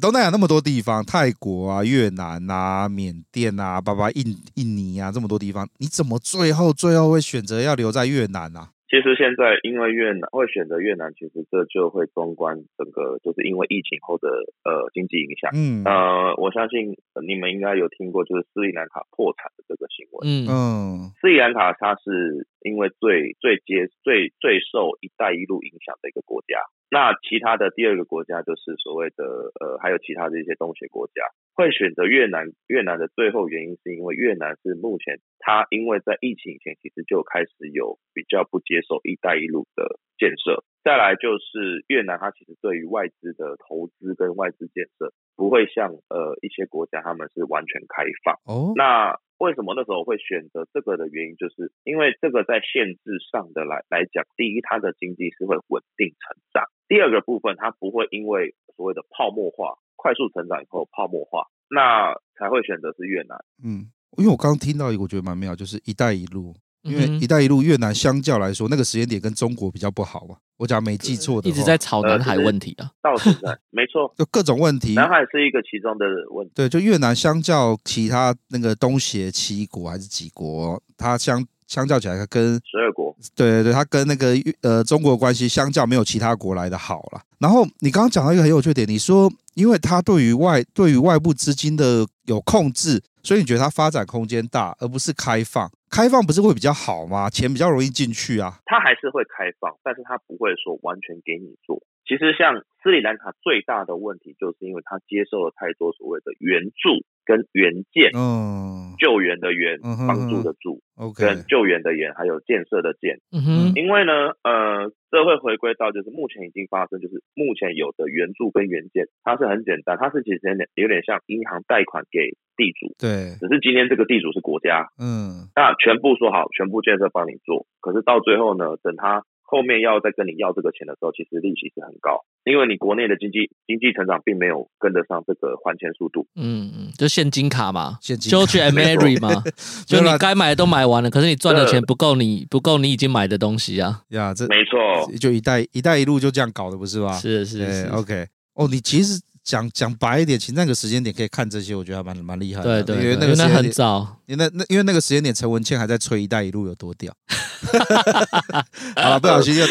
东南亚那么多地方，泰国啊、越南啊、缅甸啊、巴巴印印尼啊，这么多地方，你怎么最后最后会选择要留在越南啊？其实现在因为越南会选择越南，其实这就会纵观整个，就是因为疫情后的呃经济影响。嗯，呃，我相信你们应该有听过，就是斯里兰卡破产的这个新闻。嗯嗯，斯里兰卡它是因为最最接最最受“一带一路”影响的一个国家。那其他的第二个国家就是所谓的呃，还有其他的一些东协国家会选择越南。越南的最后原因是因为越南是目前它因为在疫情以前其实就开始有比较不接受“一带一路”的建设。再来就是越南，它其实对于外资的投资跟外资建设不会像呃一些国家他们是完全开放。哦，那。为什么那时候会选择这个的原因，就是因为这个在限制上的来来讲，第一，它的经济是会稳定成长；第二个部分，它不会因为所谓的泡沫化快速成长以后泡沫化，那才会选择是越南。嗯，因为我刚刚听到一个我觉得蛮妙，就是“一带一路”。因为“一带一路”越南相较来说，那个时间点跟中国比较不好嘛。我假如没记错的，一直在吵南海问题啊。到现在没错，*laughs* 就各种问题。南海是一个其中的问题。对，就越南相较其他那个东协七国还是几国，它相相较起来，它跟十二国，对对对，它跟那个呃中国关系相较没有其他国来的好了。然后你刚刚讲到一个很有趣点，你说因为它对于外对于外部资金的有控制。所以你觉得它发展空间大，而不是开放？开放不是会比较好吗？钱比较容易进去啊。它还是会开放，但是它不会说完全给你做。其实像斯里兰卡最大的问题，就是因为它接受了太多所谓的援助跟援建，嗯，救援的援，帮助的助，OK，跟救援的援，还有建设的建，嗯哼。因为呢，呃，这会回归到就是目前已经发生，就是目前有的援助跟援建，它是很简单，它是其实有点有点像银行贷款给地主，对，只是今天这个地主是国家，嗯，那全部说好，全部建设帮你做，可是到最后呢，等他。后面要再跟你要这个钱的时候，其实利息是很高，因为你国内的经济经济成长并没有跟得上这个还钱速度。嗯嗯，就现金卡嘛，现金卡就去 *laughs* Mary 嘛，就你该买的都买完了，可是你赚的钱不够你不够你已经买的东西啊。呀，这没错，就一带一带一路就这样搞的，不是吧？是是是，OK。哦，你其实。讲讲白一点，其实那个时间点可以看这些，我觉得还蛮蛮厉害的。对对，因为那个时间点很早，因为那那因为那个时间点，陈文茜还在吹“一带一路”有多屌。*laughs* 好了，不小心又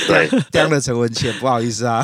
掉了陈文茜，不好意思啊。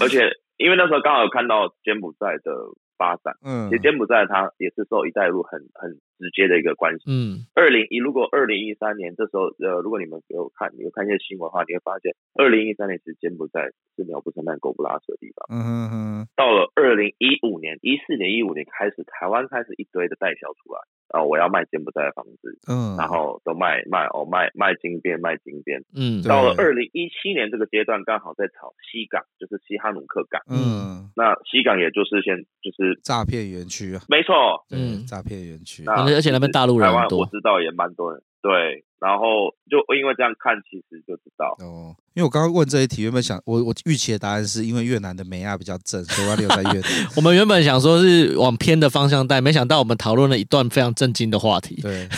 而且，因为那时候刚好有看到柬埔寨的。发展，嗯，其实柬埔寨它也是受“一带一路”很很直接的一个关系，嗯。二零一如果二零一三年这时候，呃，如果你们有看，你有看一些新闻的话，你会发现，二零一三年其实柬埔寨是鸟不生蛋、狗不拉屎的地方，嗯哼哼。到了二零一五年、一四年、一五年开始，台湾开始一堆的代销出来。啊，我要卖柬埔寨的房子，嗯，然后都卖卖哦卖卖金边卖金边，嗯，到了二零一七年这个阶段，刚好在炒西港，就是西哈努克港，嗯，那西港也就是先就是诈骗园区啊，没错，嗯，诈骗园区，而且那边大陆人多，我知道也蛮多人。对，然后就因为这样看，其实就知道哦。因为我刚刚问这一题，原本想我我预期的答案是因为越南的美亚比较正，所以要留在越南。*laughs* 我们原本想说是往偏的方向带，没想到我们讨论了一段非常震惊的话题。对，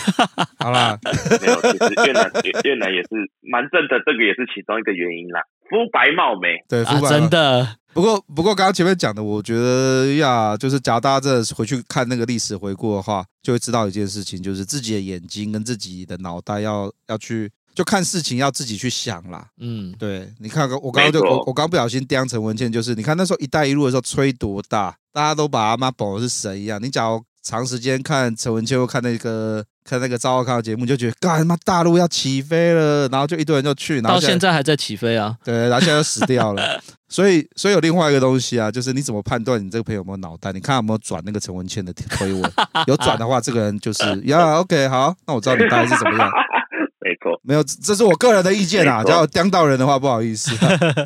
好啦，*laughs* 没有，其实越南越南也是蛮正的，这个也是其中一个原因啦。肤白貌美，对，肤白、啊、真的。不过，不过，刚刚前面讲的，我觉得呀，就是假如大家真的回去看那个历史回顾的话，就会知道一件事情，就是自己的眼睛跟自己的脑袋要要去，就看事情要自己去想啦。嗯，对，你看，我刚刚就我我刚不小心颠陈文茜，就是你看那时候“一带一路”的时候吹多大，大家都把阿妈捧的是神一样。你假如长时间看陈文茜，又看那个。看那个赵少康的节目，就觉得干他妈大陆要起飞了，然后就一堆人就去，然后现到现在还在起飞啊。*laughs* 对，然后现在又死掉了。*laughs* 所以，所以有另外一个东西啊，就是你怎么判断你这个朋友有没有脑袋？你看有没有转那个陈文茜的推文？有转的话，这个人就是 *laughs* 呀。OK，好，那我知道你大概是怎么样。没错，没有，这是我个人的意见啊。只要颠到人的话，不好意思。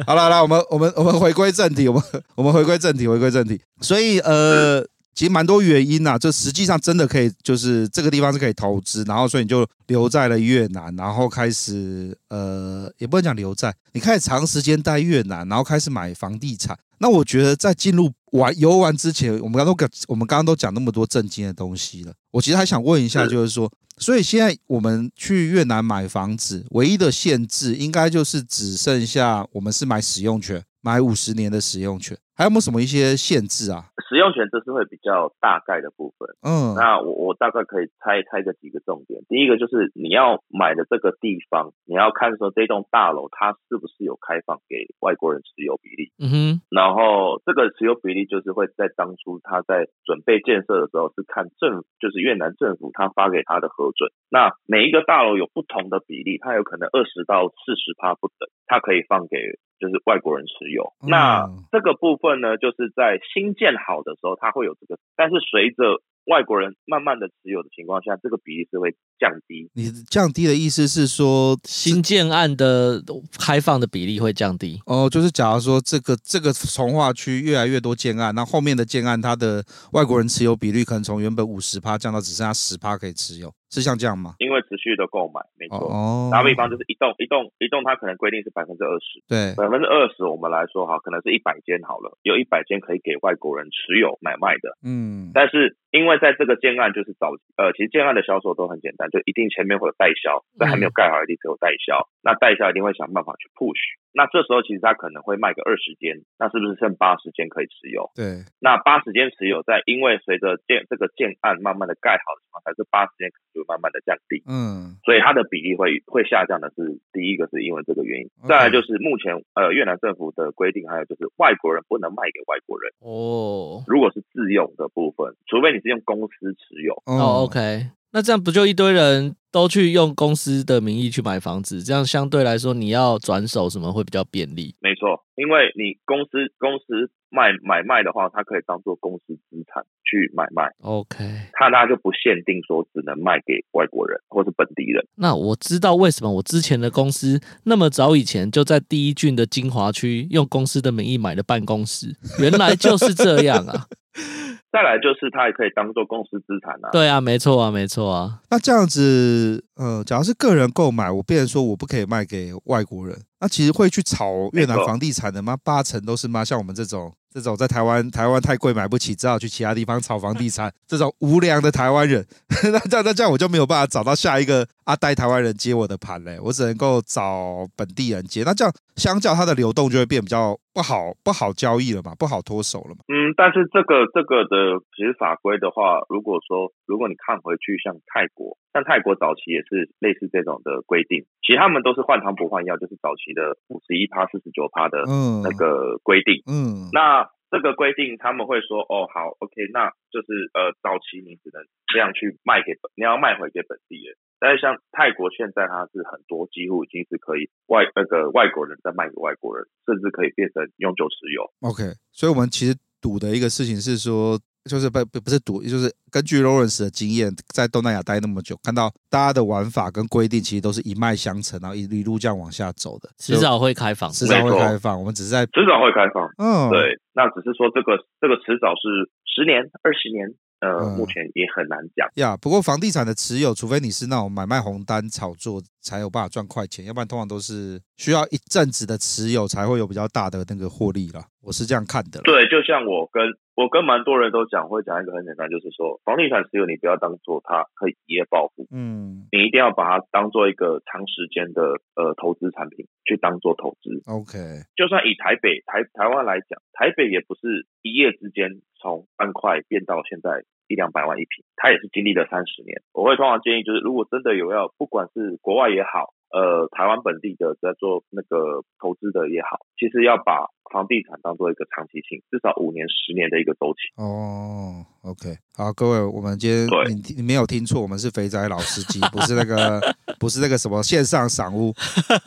好了，来，我们我们我们回归正题，我们我们回归正题，回归正题。所以呃。其实蛮多原因呐、啊。这实际上真的可以，就是这个地方是可以投资，然后所以你就留在了越南，然后开始呃，也不能讲留在，你开始长时间待越南，然后开始买房地产。那我觉得在进入玩游玩之前，我们刚刚都讲，我们刚刚都讲那么多正经的东西了。我其实还想问一下，就是说，所以现在我们去越南买房子，唯一的限制应该就是只剩下我们是买使用权，买五十年的使用权。还有没有什么一些限制啊？使用权这是会比较大概的部分。嗯，那我我大概可以猜猜个几个重点。第一个就是你要买的这个地方，你要看说这栋大楼它是不是有开放给外国人持有比例。嗯哼。然后这个持有比例就是会在当初他在准备建设的时候是看政就是越南政府他发给他的核准。那每一个大楼有不同的比例，它有可能二十到四十趴不等，它可以放给。就是外国人持有，那这个部分呢，就是在新建好的时候，它会有这个，但是随着外国人慢慢的持有的情况下，这个比例是会降低。你降低的意思是说，新建案的开放的比例会降低？哦，就是假如说这个这个从化区越来越多建案，那后面的建案它的外国人持有比率可能从原本五十趴降到只剩下十趴可以持有。是像这样吗？因为持续的购买，没错。哦。打比方就是一栋一栋一栋，它可能规定是百分之二十。对。百分之二十，我们来说哈，可能是一百间好了，有一百间可以给外国人持有买卖的。嗯。但是因为在这个建案就是早呃，其实建案的销售都很简单，就一定前面会有代销，在还没有盖好一定只有代销。那代销一定会想办法去 push。那这时候其实它可能会卖个二十间，那是不是剩八十间可以持有？对。那八十间持有，在因为随着建这个建案慢慢的盖好的情况下，这八十间可能就慢慢的降低。嗯，所以它的比例会会下降的是第一个是因为这个原因再来就是目前呃越南政府的规定，还有就是外国人不能卖给外国人哦。如果是自用的部分，除非你是用公司持有。哦，OK。那这样不就一堆人都去用公司的名义去买房子？这样相对来说，你要转手什么会比较便利？没错，因为你公司公司卖买卖的话，它可以当做公司资产去买卖。OK，它那就不限定说只能卖给外国人或是本地人。那我知道为什么我之前的公司那么早以前就在第一郡的精华区用公司的名义买的办公室，原来就是这样啊。*laughs* 再来就是它也可以当做公司资产啊。对啊，没错啊，没错啊。那这样子，呃，假如是个人购买，我变成说我不可以卖给外国人，那其实会去炒越南房地产的吗？八成都是吗？像我们这种。这种在台湾，台湾太贵买不起，只好去其他地方炒房地产。*laughs* 这种无良的台湾人，*laughs* 那这样那这样我就没有办法找到下一个阿呆台湾人接我的盘嘞，我只能够找本地人接。那这样相较它的流动就会变比较不好，不好交易了嘛，不好脱手了嘛。嗯，但是这个这个的其实法规的话，如果说如果你看回去，像泰国，像泰国早期也是类似这种的规定，其实他们都是换汤不换药，就是早期的五十一趴、四十九趴的那个规定。嗯，那。这个规定他们会说哦好，OK，那就是呃早期你只能这样去卖给本，你要卖回给本地人。但是像泰国现在它是很多几乎已经是可以外那个外国人再卖给外国人，甚至可以变成永久持有。OK，所以我们其实赌的一个事情是说。就是不不不是赌，就是根据 Lawrence 的经验，在东南亚待那么久，看到大家的玩法跟规定其实都是一脉相承，然后一一路这样往下走的。迟早会开放，迟早会开放。我们只是在迟早会开放。嗯，对，那只是说这个这个迟早是十年、二十年。呃，目前也很难讲呀。不过房地产的持有，除非你是那种买卖红单炒作，才有办法赚快钱，要不然通常都是需要一阵子的持有，才会有比较大的那个获利啦。我是这样看的。对，就像我跟我跟蛮多人都讲，会讲一个很简单，就是说房地产持有，你不要当做它可以一夜暴富，嗯，你一定要把它当做一个长时间的呃投资产品去当做投资。OK，就算以台北台台湾来讲，台北也不是一夜之间。从半块变到现在一两百万一平，它也是经历了三十年。我会通常建议，就是如果真的有要，不管是国外也好，呃，台湾本地的在做那个投资的也好，其实要把房地产当做一个长期性，至少五年、十年的一个周期。哦，OK，好，各位，我们今天对你你没有听错，我们是肥仔老司机，不是那个不是那个什么线上赏屋。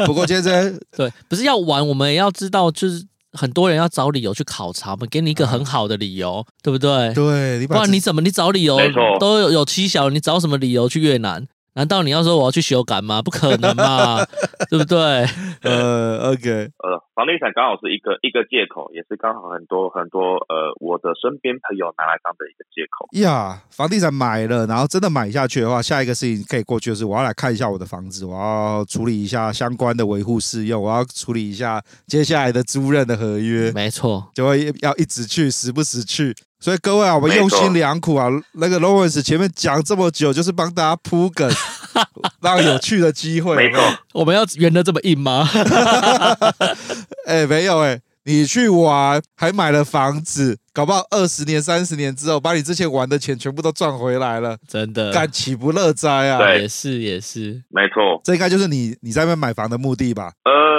不过今天对，不是要玩，我们也要知道就是。很多人要找理由去考察，我们给你一个很好的理由，啊、对不对？对，不然你怎么你找理由都有有蹊跷，你找什么理由去越南？难道你要说我要去修改吗？不可能嘛，*laughs* 对不对？呃，OK，呃，房地产刚好是一个一个借口，也是刚好很多很多呃，我的身边朋友拿来当的一个借口。呀，房地产买了，然后真的买下去的话，下一个事情可以过去的是我要来看一下我的房子，我要处理一下相关的维护试用，我要处理一下接下来的租赁的合约。没错，就会要一直去，时不时去。所以各位啊，我们用心良苦啊。那个 Lawrence 前面讲这么久，就是帮大家铺梗，*laughs* 让有趣的机会。没错，我们要圆的这么硬吗？*laughs* 哎、欸，没有哎、欸，你去玩还买了房子，搞不好二十年、三十年之后，把你之前玩的钱全部都赚回来了，真的，干岂不乐哉啊？对，也是也是，没错，这应该就是你你在那边买房的目的吧？呃。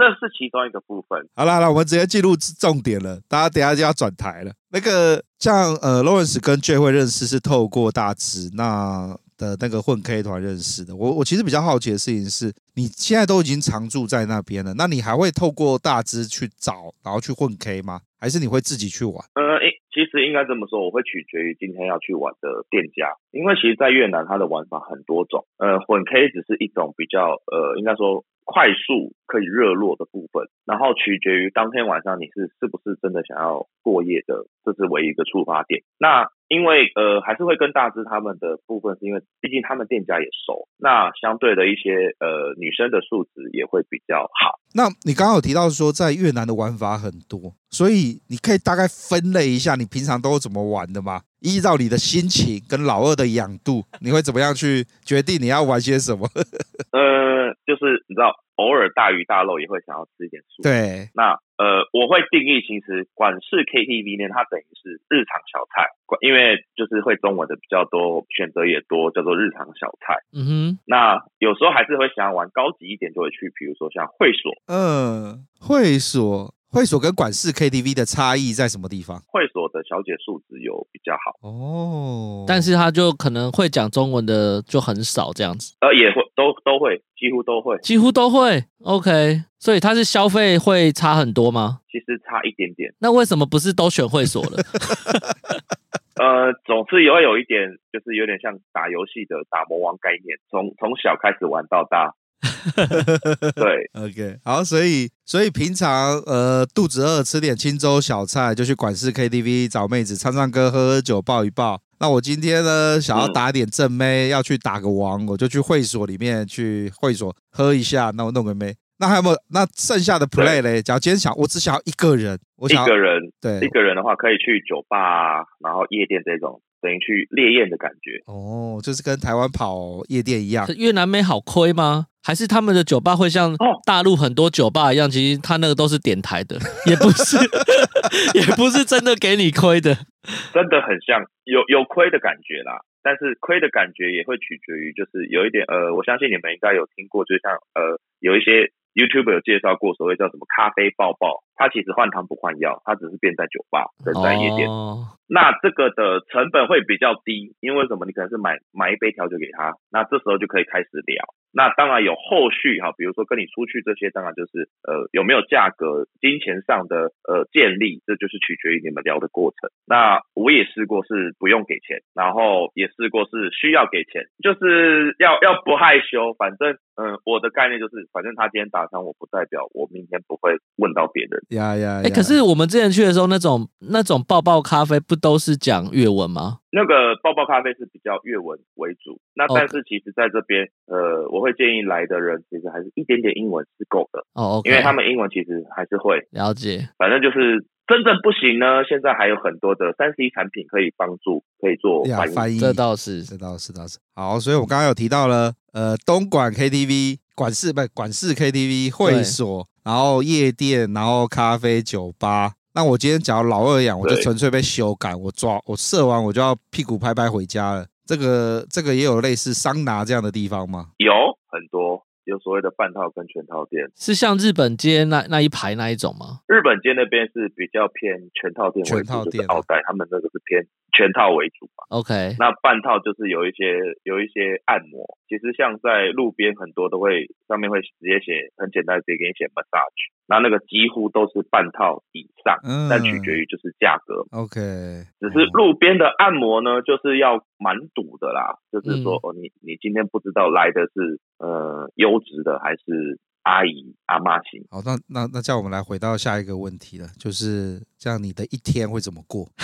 这是其中一个部分。好了好了，我们直接进入重点了。大家等下就要转台了。那个像呃，Lawrence 跟 J 会认识是透过大直那的那个混 K 团认识的。我我其实比较好奇的事情是，你现在都已经常住在那边了，那你还会透过大直去找，然后去混 K 吗？还是你会自己去玩？呃，其实应该这么说，我会取决于今天要去玩的店家，因为其实，在越南它的玩法很多种。呃，混 K 只是一种比较呃，应该说。快速可以热络的部分，然后取决于当天晚上你是是不是真的想要过夜的，这是唯一一个出发点。那因为呃还是会跟大致他们的部分，是因为毕竟他们店家也熟，那相对的一些呃女生的素质也会比较好。那你刚刚有提到说在越南的玩法很多，所以你可以大概分类一下你平常都怎么玩的吗？依照你的心情跟老二的养度，你会怎么样去决定你要玩些什么？*laughs* 呃，就是你知道，偶尔大鱼大肉也会想要吃一点素。对，那呃，我会定义，其实管式 KTV 呢，它等于是日常小菜，因为就是会中文的比较多，选择也多，叫做日常小菜。嗯哼，那有时候还是会想要玩高级一点，就会去，比如说像会所。嗯，会所。会所跟管事 KTV 的差异在什么地方？会所的小姐素质有比较好哦，但是他就可能会讲中文的就很少这样子。呃，也会都都会，几乎都会，几乎都会。OK，所以他是消费会差很多吗？其实差一点点。那为什么不是都选会所了？*laughs* 呃，总是也会有一点，就是有点像打游戏的打魔王概念，从从小开始玩到大。对，*laughs* OK，好，所以所以平常呃肚子饿吃点清粥小菜，就去管事 KTV 找妹子唱唱歌、喝喝酒、抱一抱。那我今天呢想要打点正妹，要去打个王，我就去会所里面去会所喝一下，那我弄个妹。那还有没有？那剩下的 play 嘞？假如今天想，我只想要一个人，我想一个人，对，一个人的话可以去酒吧，然后夜店这种。等于去烈焰的感觉哦，就是跟台湾跑夜店一样。越南妹好亏吗？还是他们的酒吧会像大陆很多酒吧一样？其实他那个都是点台的，*laughs* 也不是，*laughs* 也不是真的给你亏的，真的很像有有亏的感觉啦。但是亏的感觉也会取决于，就是有一点呃，我相信你们应该有听过，就像呃，有一些 YouTuber 有介绍过所谓叫什么咖啡爆爆。它其实换汤不换药，它只是变在酒吧跟在夜店。哦、那这个的成本会比较低，因为什么？你可能是买买一杯调酒给他，那这时候就可以开始聊。那当然有后续哈，比如说跟你出去这些，当然就是呃有没有价格、金钱上的呃建立，这就是取决于你们聊的过程。那我也试过是不用给钱，然后也试过是需要给钱，就是要要不害羞。反正嗯、呃，我的概念就是，反正他今天打伤我不代表我明天不会问到别人。呀呀，哎，可是我们之前去的时候，那种那种抱抱咖啡不都是讲粤文吗？那个抱抱咖啡是比较粤文为主，那但是其实在这边，Okay. 呃，我会建议来的人其实还是一点点英文是够的哦，okay. 因为他们英文其实还是会了解。反正就是真正不行呢，现在还有很多的三 C 产品可以帮助，可以做翻译。翻译这倒是，这倒是，倒是好。所以我刚刚有提到了，呃，东莞 KTV 管事不管事 KTV 会所。然后夜店，然后咖啡酒吧。那我今天假如老二养，我就纯粹被修改。我抓我射完，我就要屁股拍拍回家了。这个这个也有类似桑拿这样的地方吗？有很多，有所谓的半套跟全套店，是像日本街那那一排那一种吗？日本街那边是比较偏全套店为主，全套店就是奥黛他们那个是偏全套为主嘛。OK，那半套就是有一些有一些按摩，其实像在路边很多都会上面会直接写很简单，直接给你写 massage，那那个几乎都是半套以上，嗯但取决于就是价格。OK，只是路边的按摩呢，就是要蛮堵的啦，就是说嗯哦，你你今天不知道来的是呃优质的还是阿姨阿妈型。好，那那那这样我们来回到下一个问题了，就是这样你的一天会怎么过？*laughs*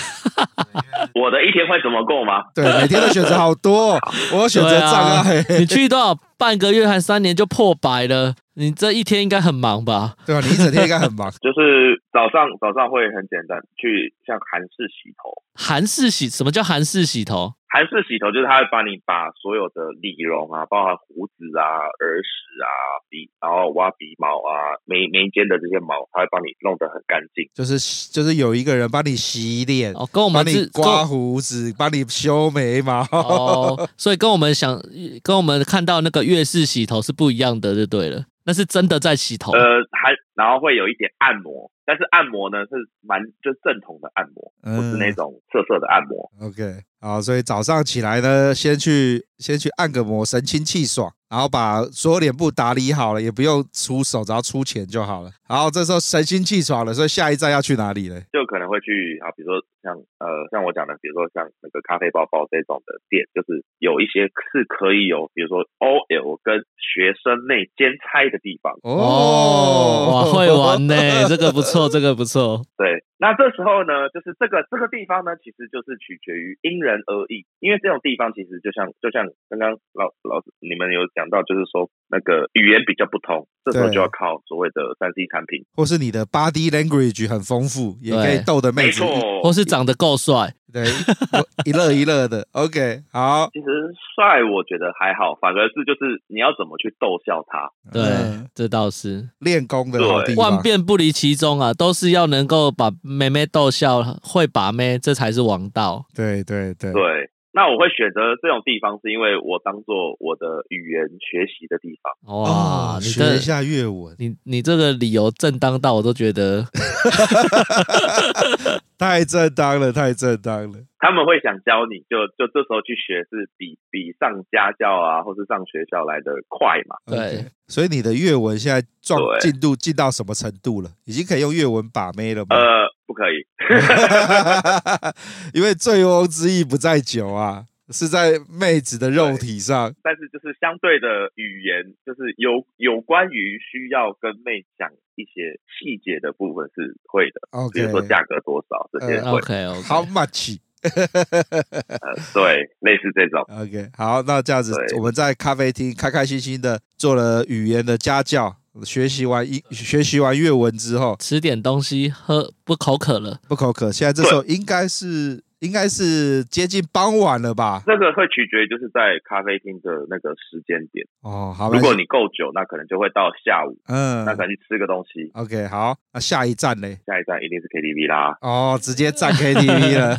我的一天会怎么过吗？对，每天的选择好多哦，*laughs* 我有选择障碍。你去多少半个月还三年就破百了？你这一天应该很忙吧？对吧？你一整天应该很忙。*laughs* 就是早上早上会很简单，去像韩式洗头。韩式洗什么叫韩式洗头？韩式洗头就是他会帮你把所有的理容啊，包含胡子啊、耳屎啊、鼻，然后挖鼻毛啊、眉眉间的这些毛，他会帮你弄得很干净。就是就是有一个人帮你洗脸，哦，跟我帮们是你刮胡子，帮你修眉毛。哦，所以跟我们想跟我们看到那个粤式洗头是不一样的，就对了。那是真的在洗头。呃，还然后会有一点按摩，但是按摩呢是蛮就是正统的按摩，不是那种色色的按摩。OK，好，所以早上起来呢，先去先去按个摩，神清气爽，然后把所有脸部打理好了，也不用出手，只要出钱就好了。然后这时候神清气爽了，所以下一站要去哪里呢？就可能会去啊，比如说像呃像我讲的，比如说像那个咖啡包包这种的店，就是有一些是可以有，比如说 OL 跟学生内兼差的地方。哦，哇，会玩呢，这个不错，这个不错。对，那这时候呢，就是这个这个地方呢，其实就是取决于因人而异，因为这种地方其实就像就像刚刚老老师你们有讲到，就是说那个语言比较不通，这时候就要靠所谓的三 C 产品，或是你的 body language 很丰富，也可以逗得妹子，没错，或是长得够帅，对，*laughs* 一乐一乐的。OK，好，其实帅我觉得还好，反而是就是你要怎么去逗笑他。对，嗯这倒是练功的好地方。万变不离其宗啊，都是要能够把妹妹逗笑，会把妹，这才是王道。对对对对，那我会选择这种地方，是因为我当做我的语言学习的地方。哇，学一下粤文，你你这个理由正当到我都觉得 *laughs* *laughs* 太正当了，太正当了。他们会想教你，就就这时候去学是比比上家教啊，或是上学校来的快嘛。对所以你的粤文现在状进度进到什么程度了？已经可以用粤文把妹了吗？呃，不可以。*laughs* 因为醉翁之意不在酒啊，是在妹子的肉体上。但是就是相对的语言，就是有有关于需要跟妹讲一些细节的部分是会的，OK，比如说价格多少这些呃会，OK OK。How much？*laughs* 呃，对，类似这种。OK，好，那这样子我们在咖啡厅开开心心的做了语言的家教，学习完英学习完粤文之后，吃点东西，喝不口渴了。不口渴。现在这时候应该是应该是接近傍晚了吧？这个会取决于就是在咖啡厅的那个时间点。哦，好，如果你够久，那可能就会到下午，嗯那可能去吃个东西。，OK，好，那下一站呢？下一站一定是 KTV 啦。哦，直接站 KTV 了，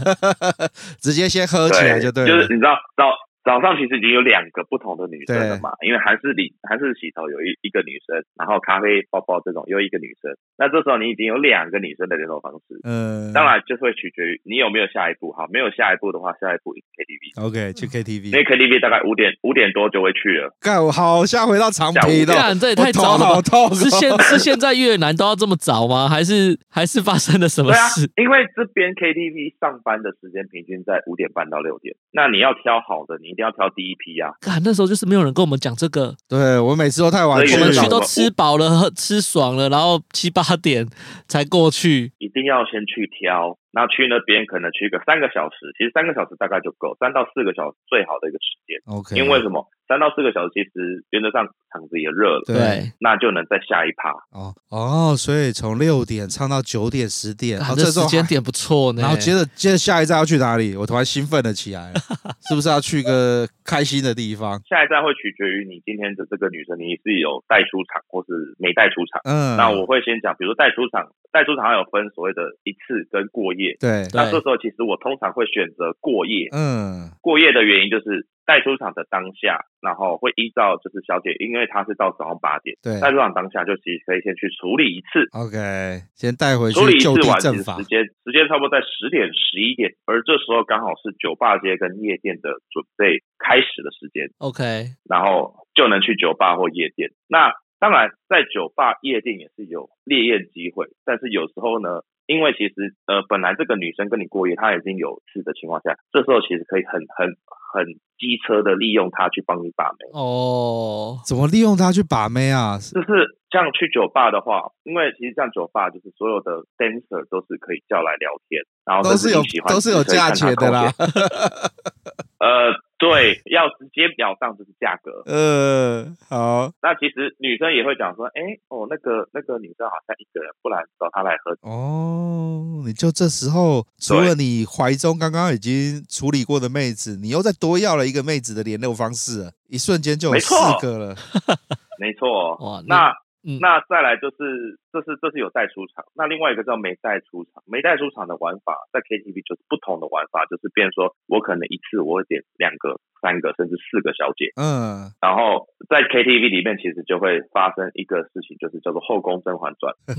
*laughs* 直接先喝起来就对了。就是你知道早早上其实已经有两个不同的女生了嘛，因为韩式里韩式洗头有一一个女生，然后咖啡包包这种又一个女生，那这时候你已经有两个女生的联络方式，嗯，当然就会取决于你有没有下一步。哈，没有下一步的话，下一步 KTV。OK 去 KTV，因为 KTV 大概五点五点多就会去了。干我好像回到长平了，干这也太早了？好痛哦。是现是现在越南都要这么早吗？还是还是发生了什么对啊事？，因为这边 KTV 上班的时间平均在五点半到六点，那你要挑好的，你一定要挑第一批啊。看那时候就是没有人跟我们讲这个，对我每次都太晚去我们去都吃饱了，吃爽了，然后七八点才过去。一定要先去挑，那去那边可能去个三个小时，其实三个小时大概就够，三到四个小时最好的一个时间。OK，因为什么？三到四个小时其实原则上场子也热了，对对，那就能再下一趴。哦哦，所以从六点唱到九点十点，啊，哦，这这时间点不错呢。然后接着接着下一站要去哪里？我突然兴奋了起来了，*laughs* 是不是要去个开心的地方？下一站会取决于你今天的这个女生，你是有带出场或是没带出场。嗯，那我会先讲，比如说带出场，带出场还有分所谓的一次跟过夜夜。对，那这时候其实我通常会选择过夜。嗯，过夜的原因就是带出场的当下，然后会依照就是小姐，因为她是到早上八点，对，带出场当下就其实可以先去处理一次。OK，先带回去处理一次完，其实时间时间差不多在十点十一点，而这时候刚好是酒吧街跟夜店的准备开始的时间。OK，然后就能去酒吧或夜店。那当然，在酒吧、夜店也是有烈焰机会，但是有时候呢，因为其实呃，本来这个女生跟你过夜，她已经有事的情况下，这时候其实可以很很很机车的利用她去帮你把妹。哦，怎么利用她去把妹啊？就是像去酒吧的话，因为其实像酒吧就是所有的 dancer 都是可以叫来聊天，然后都是有都是有价钱的啦。*laughs* 呃，对，要直接表上就是价格。呃，好。那其实女生也会讲说，哎，哦，那个那个女生好像一个人，不然找她来喝。哦，你就这时候除了你怀中刚刚已经处理过的妹子，你又再多要了一个妹子的联络方式，一瞬间就有四个了。*laughs* 没错。哇，那。嗯、那再来就是，这是这是有带出场。那另外一个叫没带出场，没带出场的玩法，在 KTV 就是不同的玩法，就是变说我可能一次我会点两个、三个甚至四个小姐。嗯。然后在 KTV 里面，其实就会发生一个事情，就是叫做后宫甄嬛传。*laughs*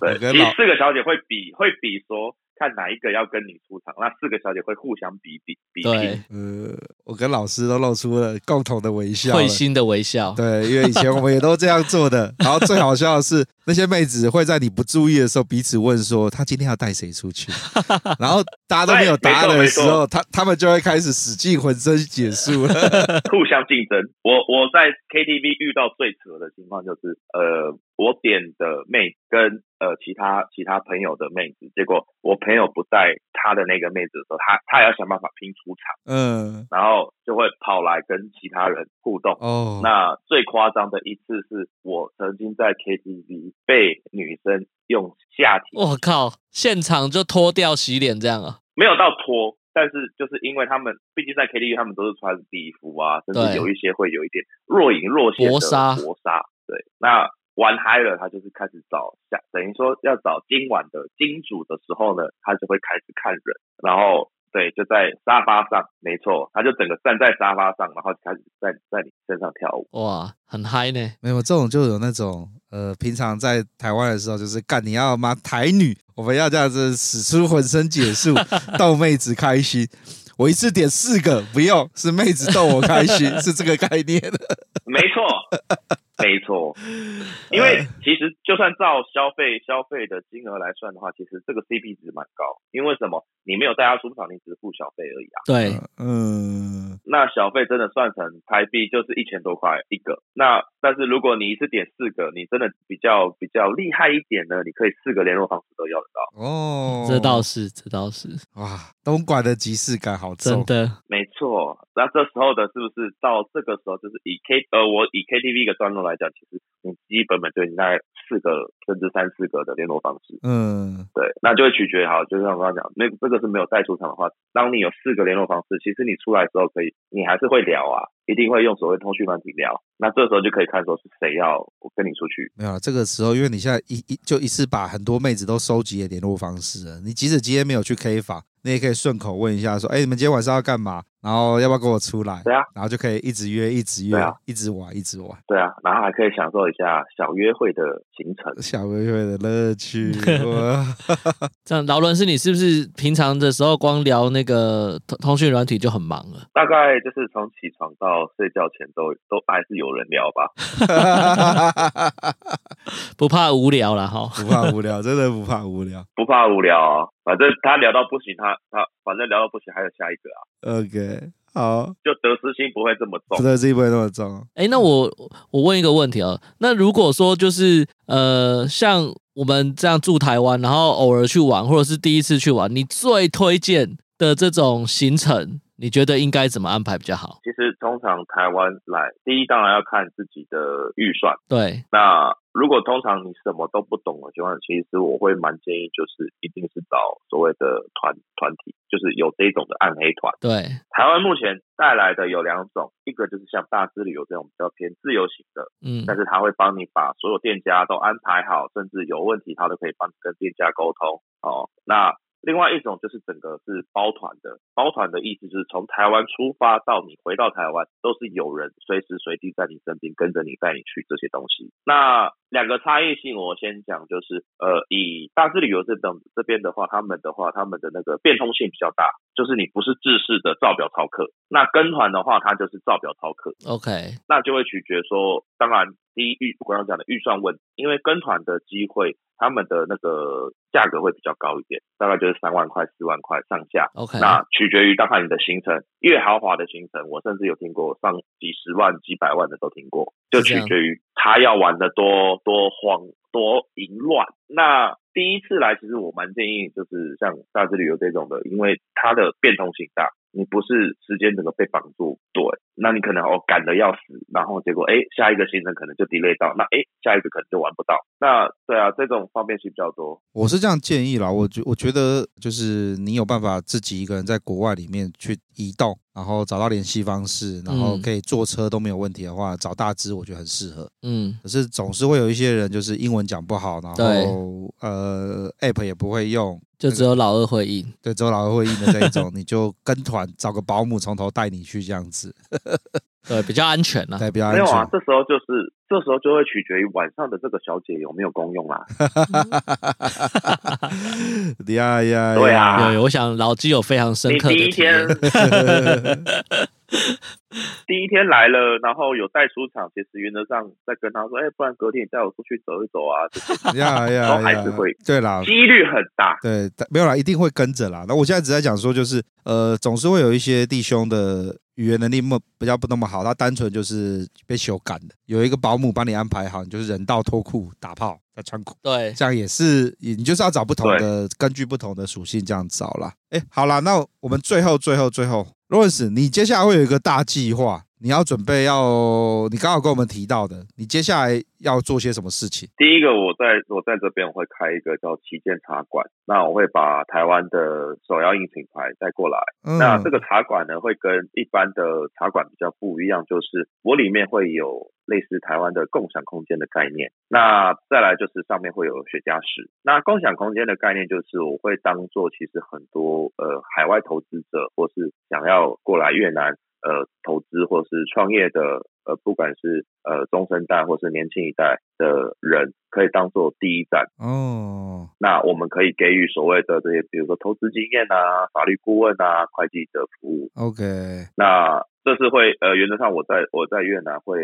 对，其实四个小姐会比会比说。看哪一个要跟你出场，那四个小姐会互相比比比拼。对，呃，我跟老师都露出了共同的微笑，会心的微笑。对，因为以前我们也都这样做的。*laughs* 然后最好笑的是，那些妹子会在你不注意的时候彼此问说：“她今天要带谁出去？” *laughs* 然后大家都没有答案的时候，他他们就会开始使尽浑身解数，*laughs* 互相竞争。我我在 KTV 遇到最扯的情况就是，呃。我点的妹跟呃其他其他朋友的妹子，结果我朋友不在他的那个妹子的时候，他他也要想办法拼出场，嗯，然后就会跑来跟其他人互动。哦，那最夸张的一次是我曾经在 KTV 被女生用下体，我靠，现场就脱掉洗脸这样啊？没有到脱，但是就是因为他们毕竟在 KTV，他们都是穿礼服啊，甚至有一些会有一点若隐若现的薄纱，薄纱，对，那。玩嗨了，他就是开始找下，等于说要找今晚的金主的时候呢，他就会开始看人，然后对，就在沙发上，没错，他就整个站在沙发上，然后就开始在在你身上跳舞，哇，很嗨呢。没有这种就有那种呃，平常在台湾的时候就是干你要吗台女，我们要这样子使出浑身解数逗妹子开心，我一次点四个不用，是妹子逗我开心，*laughs* 是这个概念，没错。*laughs* 没错，因为其实就算照消费消费的金额来算的话，其实这个 CP 值蛮高。因为什么？你没有带他出场，你只是付小费而已啊。对，嗯，那小费真的算成台币就是一千多块一个。那但是如果你一次点四个，你真的比较比较厉害一点呢，你可以四个联络方式都要得到。哦，这倒是，这倒是。哇，东莞的即视感好重。真的，没错。那这时候的是不是到这个时候就是以 K 呃，我以 KTV 一个段落。来讲，其实你基本本就已经大概四个甚至三四个的联络方式，嗯，对，那就会取决好，就像我刚刚讲，那这个是没有带出场的话，当你有四个联络方式，其实你出来之后可以，你还是会聊啊，一定会用所谓通讯软体聊，那这时候就可以看说是谁要我跟你出去。没有，这个时候因为你现在一一就一次把很多妹子都收集了联络方式了，你即使今天没有去 K 房，你也可以顺口问一下说，哎，你们今天晚上要干嘛？然后要不要跟我出来？对啊，然后就可以一直约，一直约，啊、一直玩，一直玩。对啊，然后还可以享受一下小约会的行程，小约会的乐趣。*laughs* *laughs* 这样，劳伦斯，你是不是平常的时候光聊那个通通讯软体就很忙了？大概就是从起床到睡觉前都都还是有人聊吧。*laughs* 不怕无聊了哈，不怕无聊，真的不怕无聊，*laughs* 不怕无聊啊。反正他聊到不行，他他反正聊到不行，还有下一个啊。OK，好，就得失心不会这么重，得失心不会那么重。哎，那我我问一个问题啊，那如果说就是呃，像我们这样住台湾，然后偶尔去玩，或者是第一次去玩，你最推荐的这种行程你觉得应该怎么安排比较好？其实通常台湾来，第一当然要看自己的预算。对，那如果通常你什么都不懂的情况，其实我会蛮建议，就是一定是找所谓的团团体，就是有这种的暗黑团。对，台湾目前带来的有两种，一个就是像大之旅游这种比较偏自由型的，嗯，但是他会帮你把所有店家都安排好，甚至有问题他都可以帮你跟店家沟通。哦，那。另外一种就是整个是包团的，包团的意思就是从台湾出发到你回到台湾，都是有人随时随地在你身边跟着你带你去这些东西。那两个差异性，我先讲，就是呃，以大致旅游这等这边的话，他们的话，他们的那个变通性比较大，就是你不是制式的照表操课。那跟团的话，它就是照表操课。OK，那就会取决说，当然第一预我刚刚讲的预算问题，因为跟团的机会。他们的那个价格会比较高一点，大概就是三万块、四万块上下。OK，那取决于大概你的行程，越豪华的行程，我甚至有听过上几十万、几百万的都听过，就取决于他要玩的多多慌、多淫乱。那第一次来，其实我蛮建议，就是像大致旅游这种的，因为它的变通性大。你不是时间整个被绑住，对，那你可能哦赶得要死，然后结果哎下一个行程可能就 delay 到，那哎下一个可能就玩不到，那对啊，这种方便性比较多。我是这样建议啦，我觉我觉得就是你有办法自己一个人在国外里面去移动，然后找到联系方式，然后可以坐车都没有问题的话，找大支我觉得很适合。嗯，可是总是会有一些人就是英文讲不好，然后对呃 app 也不会用。就只有老二会印，对，只有老二会印的这一种，*laughs* 你就跟团找个保姆从头带你去这样子，*laughs* 对，比较安全啊，对，比较安全。没有啊，这时候就是这时候就会取决于晚上的这个小姐有没有公用啊。*laughs* 呀呀，对啊，有，我想老基有非常深刻的第一天。*laughs* 第一天来了，然后有带出场，其实原则上在跟他说，哎，不然隔天你带我出去走一走啊，呀 *laughs* 呀，都还是会，对啦，几率很大，对，没有啦，一定会跟着啦。那我现在只在讲说，就是呃，总是会有一些弟兄的语言能力么比较不那么好，他单纯就是被修改的，有一个保姆帮你安排好，你就是人道脱裤打炮再穿裤，对，这样也是，你就是要找不同的，根据不同的属性这样找啦。哎，好啦，那我们最后最后最后。，Rose，你接下来会有一个大计划，你要准备要，你刚好跟我们提到的，你接下来要做些什么事情？第一个，我在我在这边我会开一个叫旗舰茶馆，那我会把台湾的手摇饮品牌带过来。嗯、那这个茶馆呢，会跟一般的茶馆比较不一样，就是我里面会有。类似台湾的共享空间的概念，那再来就是上面会有雪茄室。那共享空间的概念就是我会当做其实很多呃海外投资者或是想要过来越南呃投资或是创业的呃不管是呃中生代或是年轻一代的人，可以当做第一站哦。那我们可以给予所谓的这些，比如说投资经验啊、法律顾问啊、会计的服务。OK，那。这次会呃，原则上我在我在越南会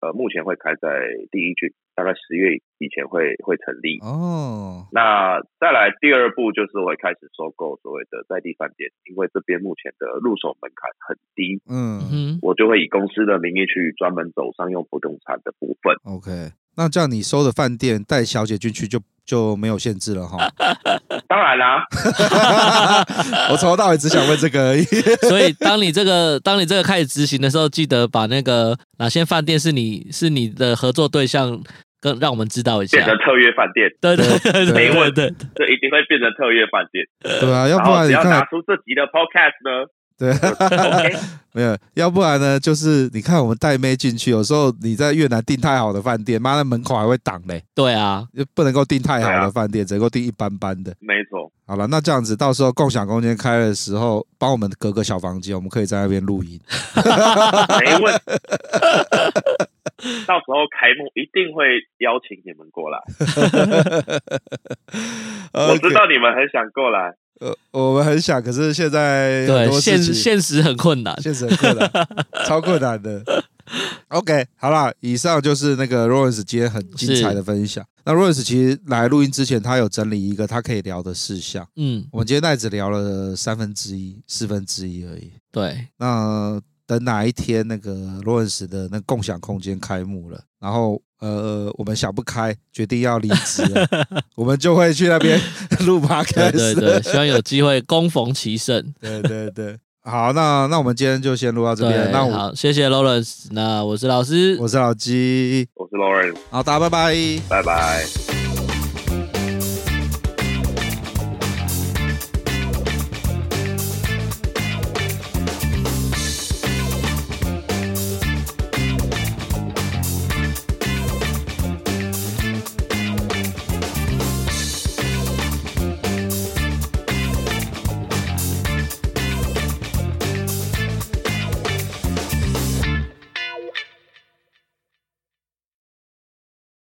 呃，目前会开在第一区，大概十月以前会会成立哦。那再来第二步就是我会开始收购所谓的在地饭店，因为这边目前的入手门槛很低，嗯，我就会以公司的名义去专门走商用不动产的部分。OK，那这样你收的饭店带小姐进去就就没有限制了哈。*laughs* 当然啦，*laughs* 我从头到尾只想问这个而已。*laughs* 所以，当你这个当你这个开始执行的时候，记得把那个哪些饭店是你是你的合作对象，跟让我们知道一下。变成特约饭店，对对对，没问题，这一定会变成特约饭店。对啊，要不然你要拿出这集的 Podcast 呢？对，Okay. *laughs* 没有，要不然呢？就是你看我们带妹进去，有时候你在越南订太好的饭店，妈的门口还会挡嘞。对啊，就不能够订太好的饭店，啊、只能够订一般般的。没错。好了，那这样子，到时候共享空间开的时候，帮我们隔个小房间，我们可以在那边录音。*laughs* 没问题。*laughs* 到时候开幕一定会邀请你们过来。我知道你们很想过来。呃，我们很想，可是现在对现现实很困难，现实很困难，*laughs* 超困难的。OK，好了，以上就是那个 Lawrence 今天很精彩的分享。那 Lawrence 其实来录音之前，他有整理一个他可以聊的事项。嗯，我们今天那只聊了三分之一、四分之一而已。对，那等哪一天那个 Lawrence 的那共享空间开幕了，然后。呃，我们想不开，决定要离职，我们就会去那边 *laughs* 录 podcast。对对对，*laughs* 希望有机会攻逢其胜。对对对好，那那我们今天就先录到这边。那我好，谢谢 Lawrence。那我是老师，我是老鸡，我是 Lawrence。好，大家拜拜，拜拜。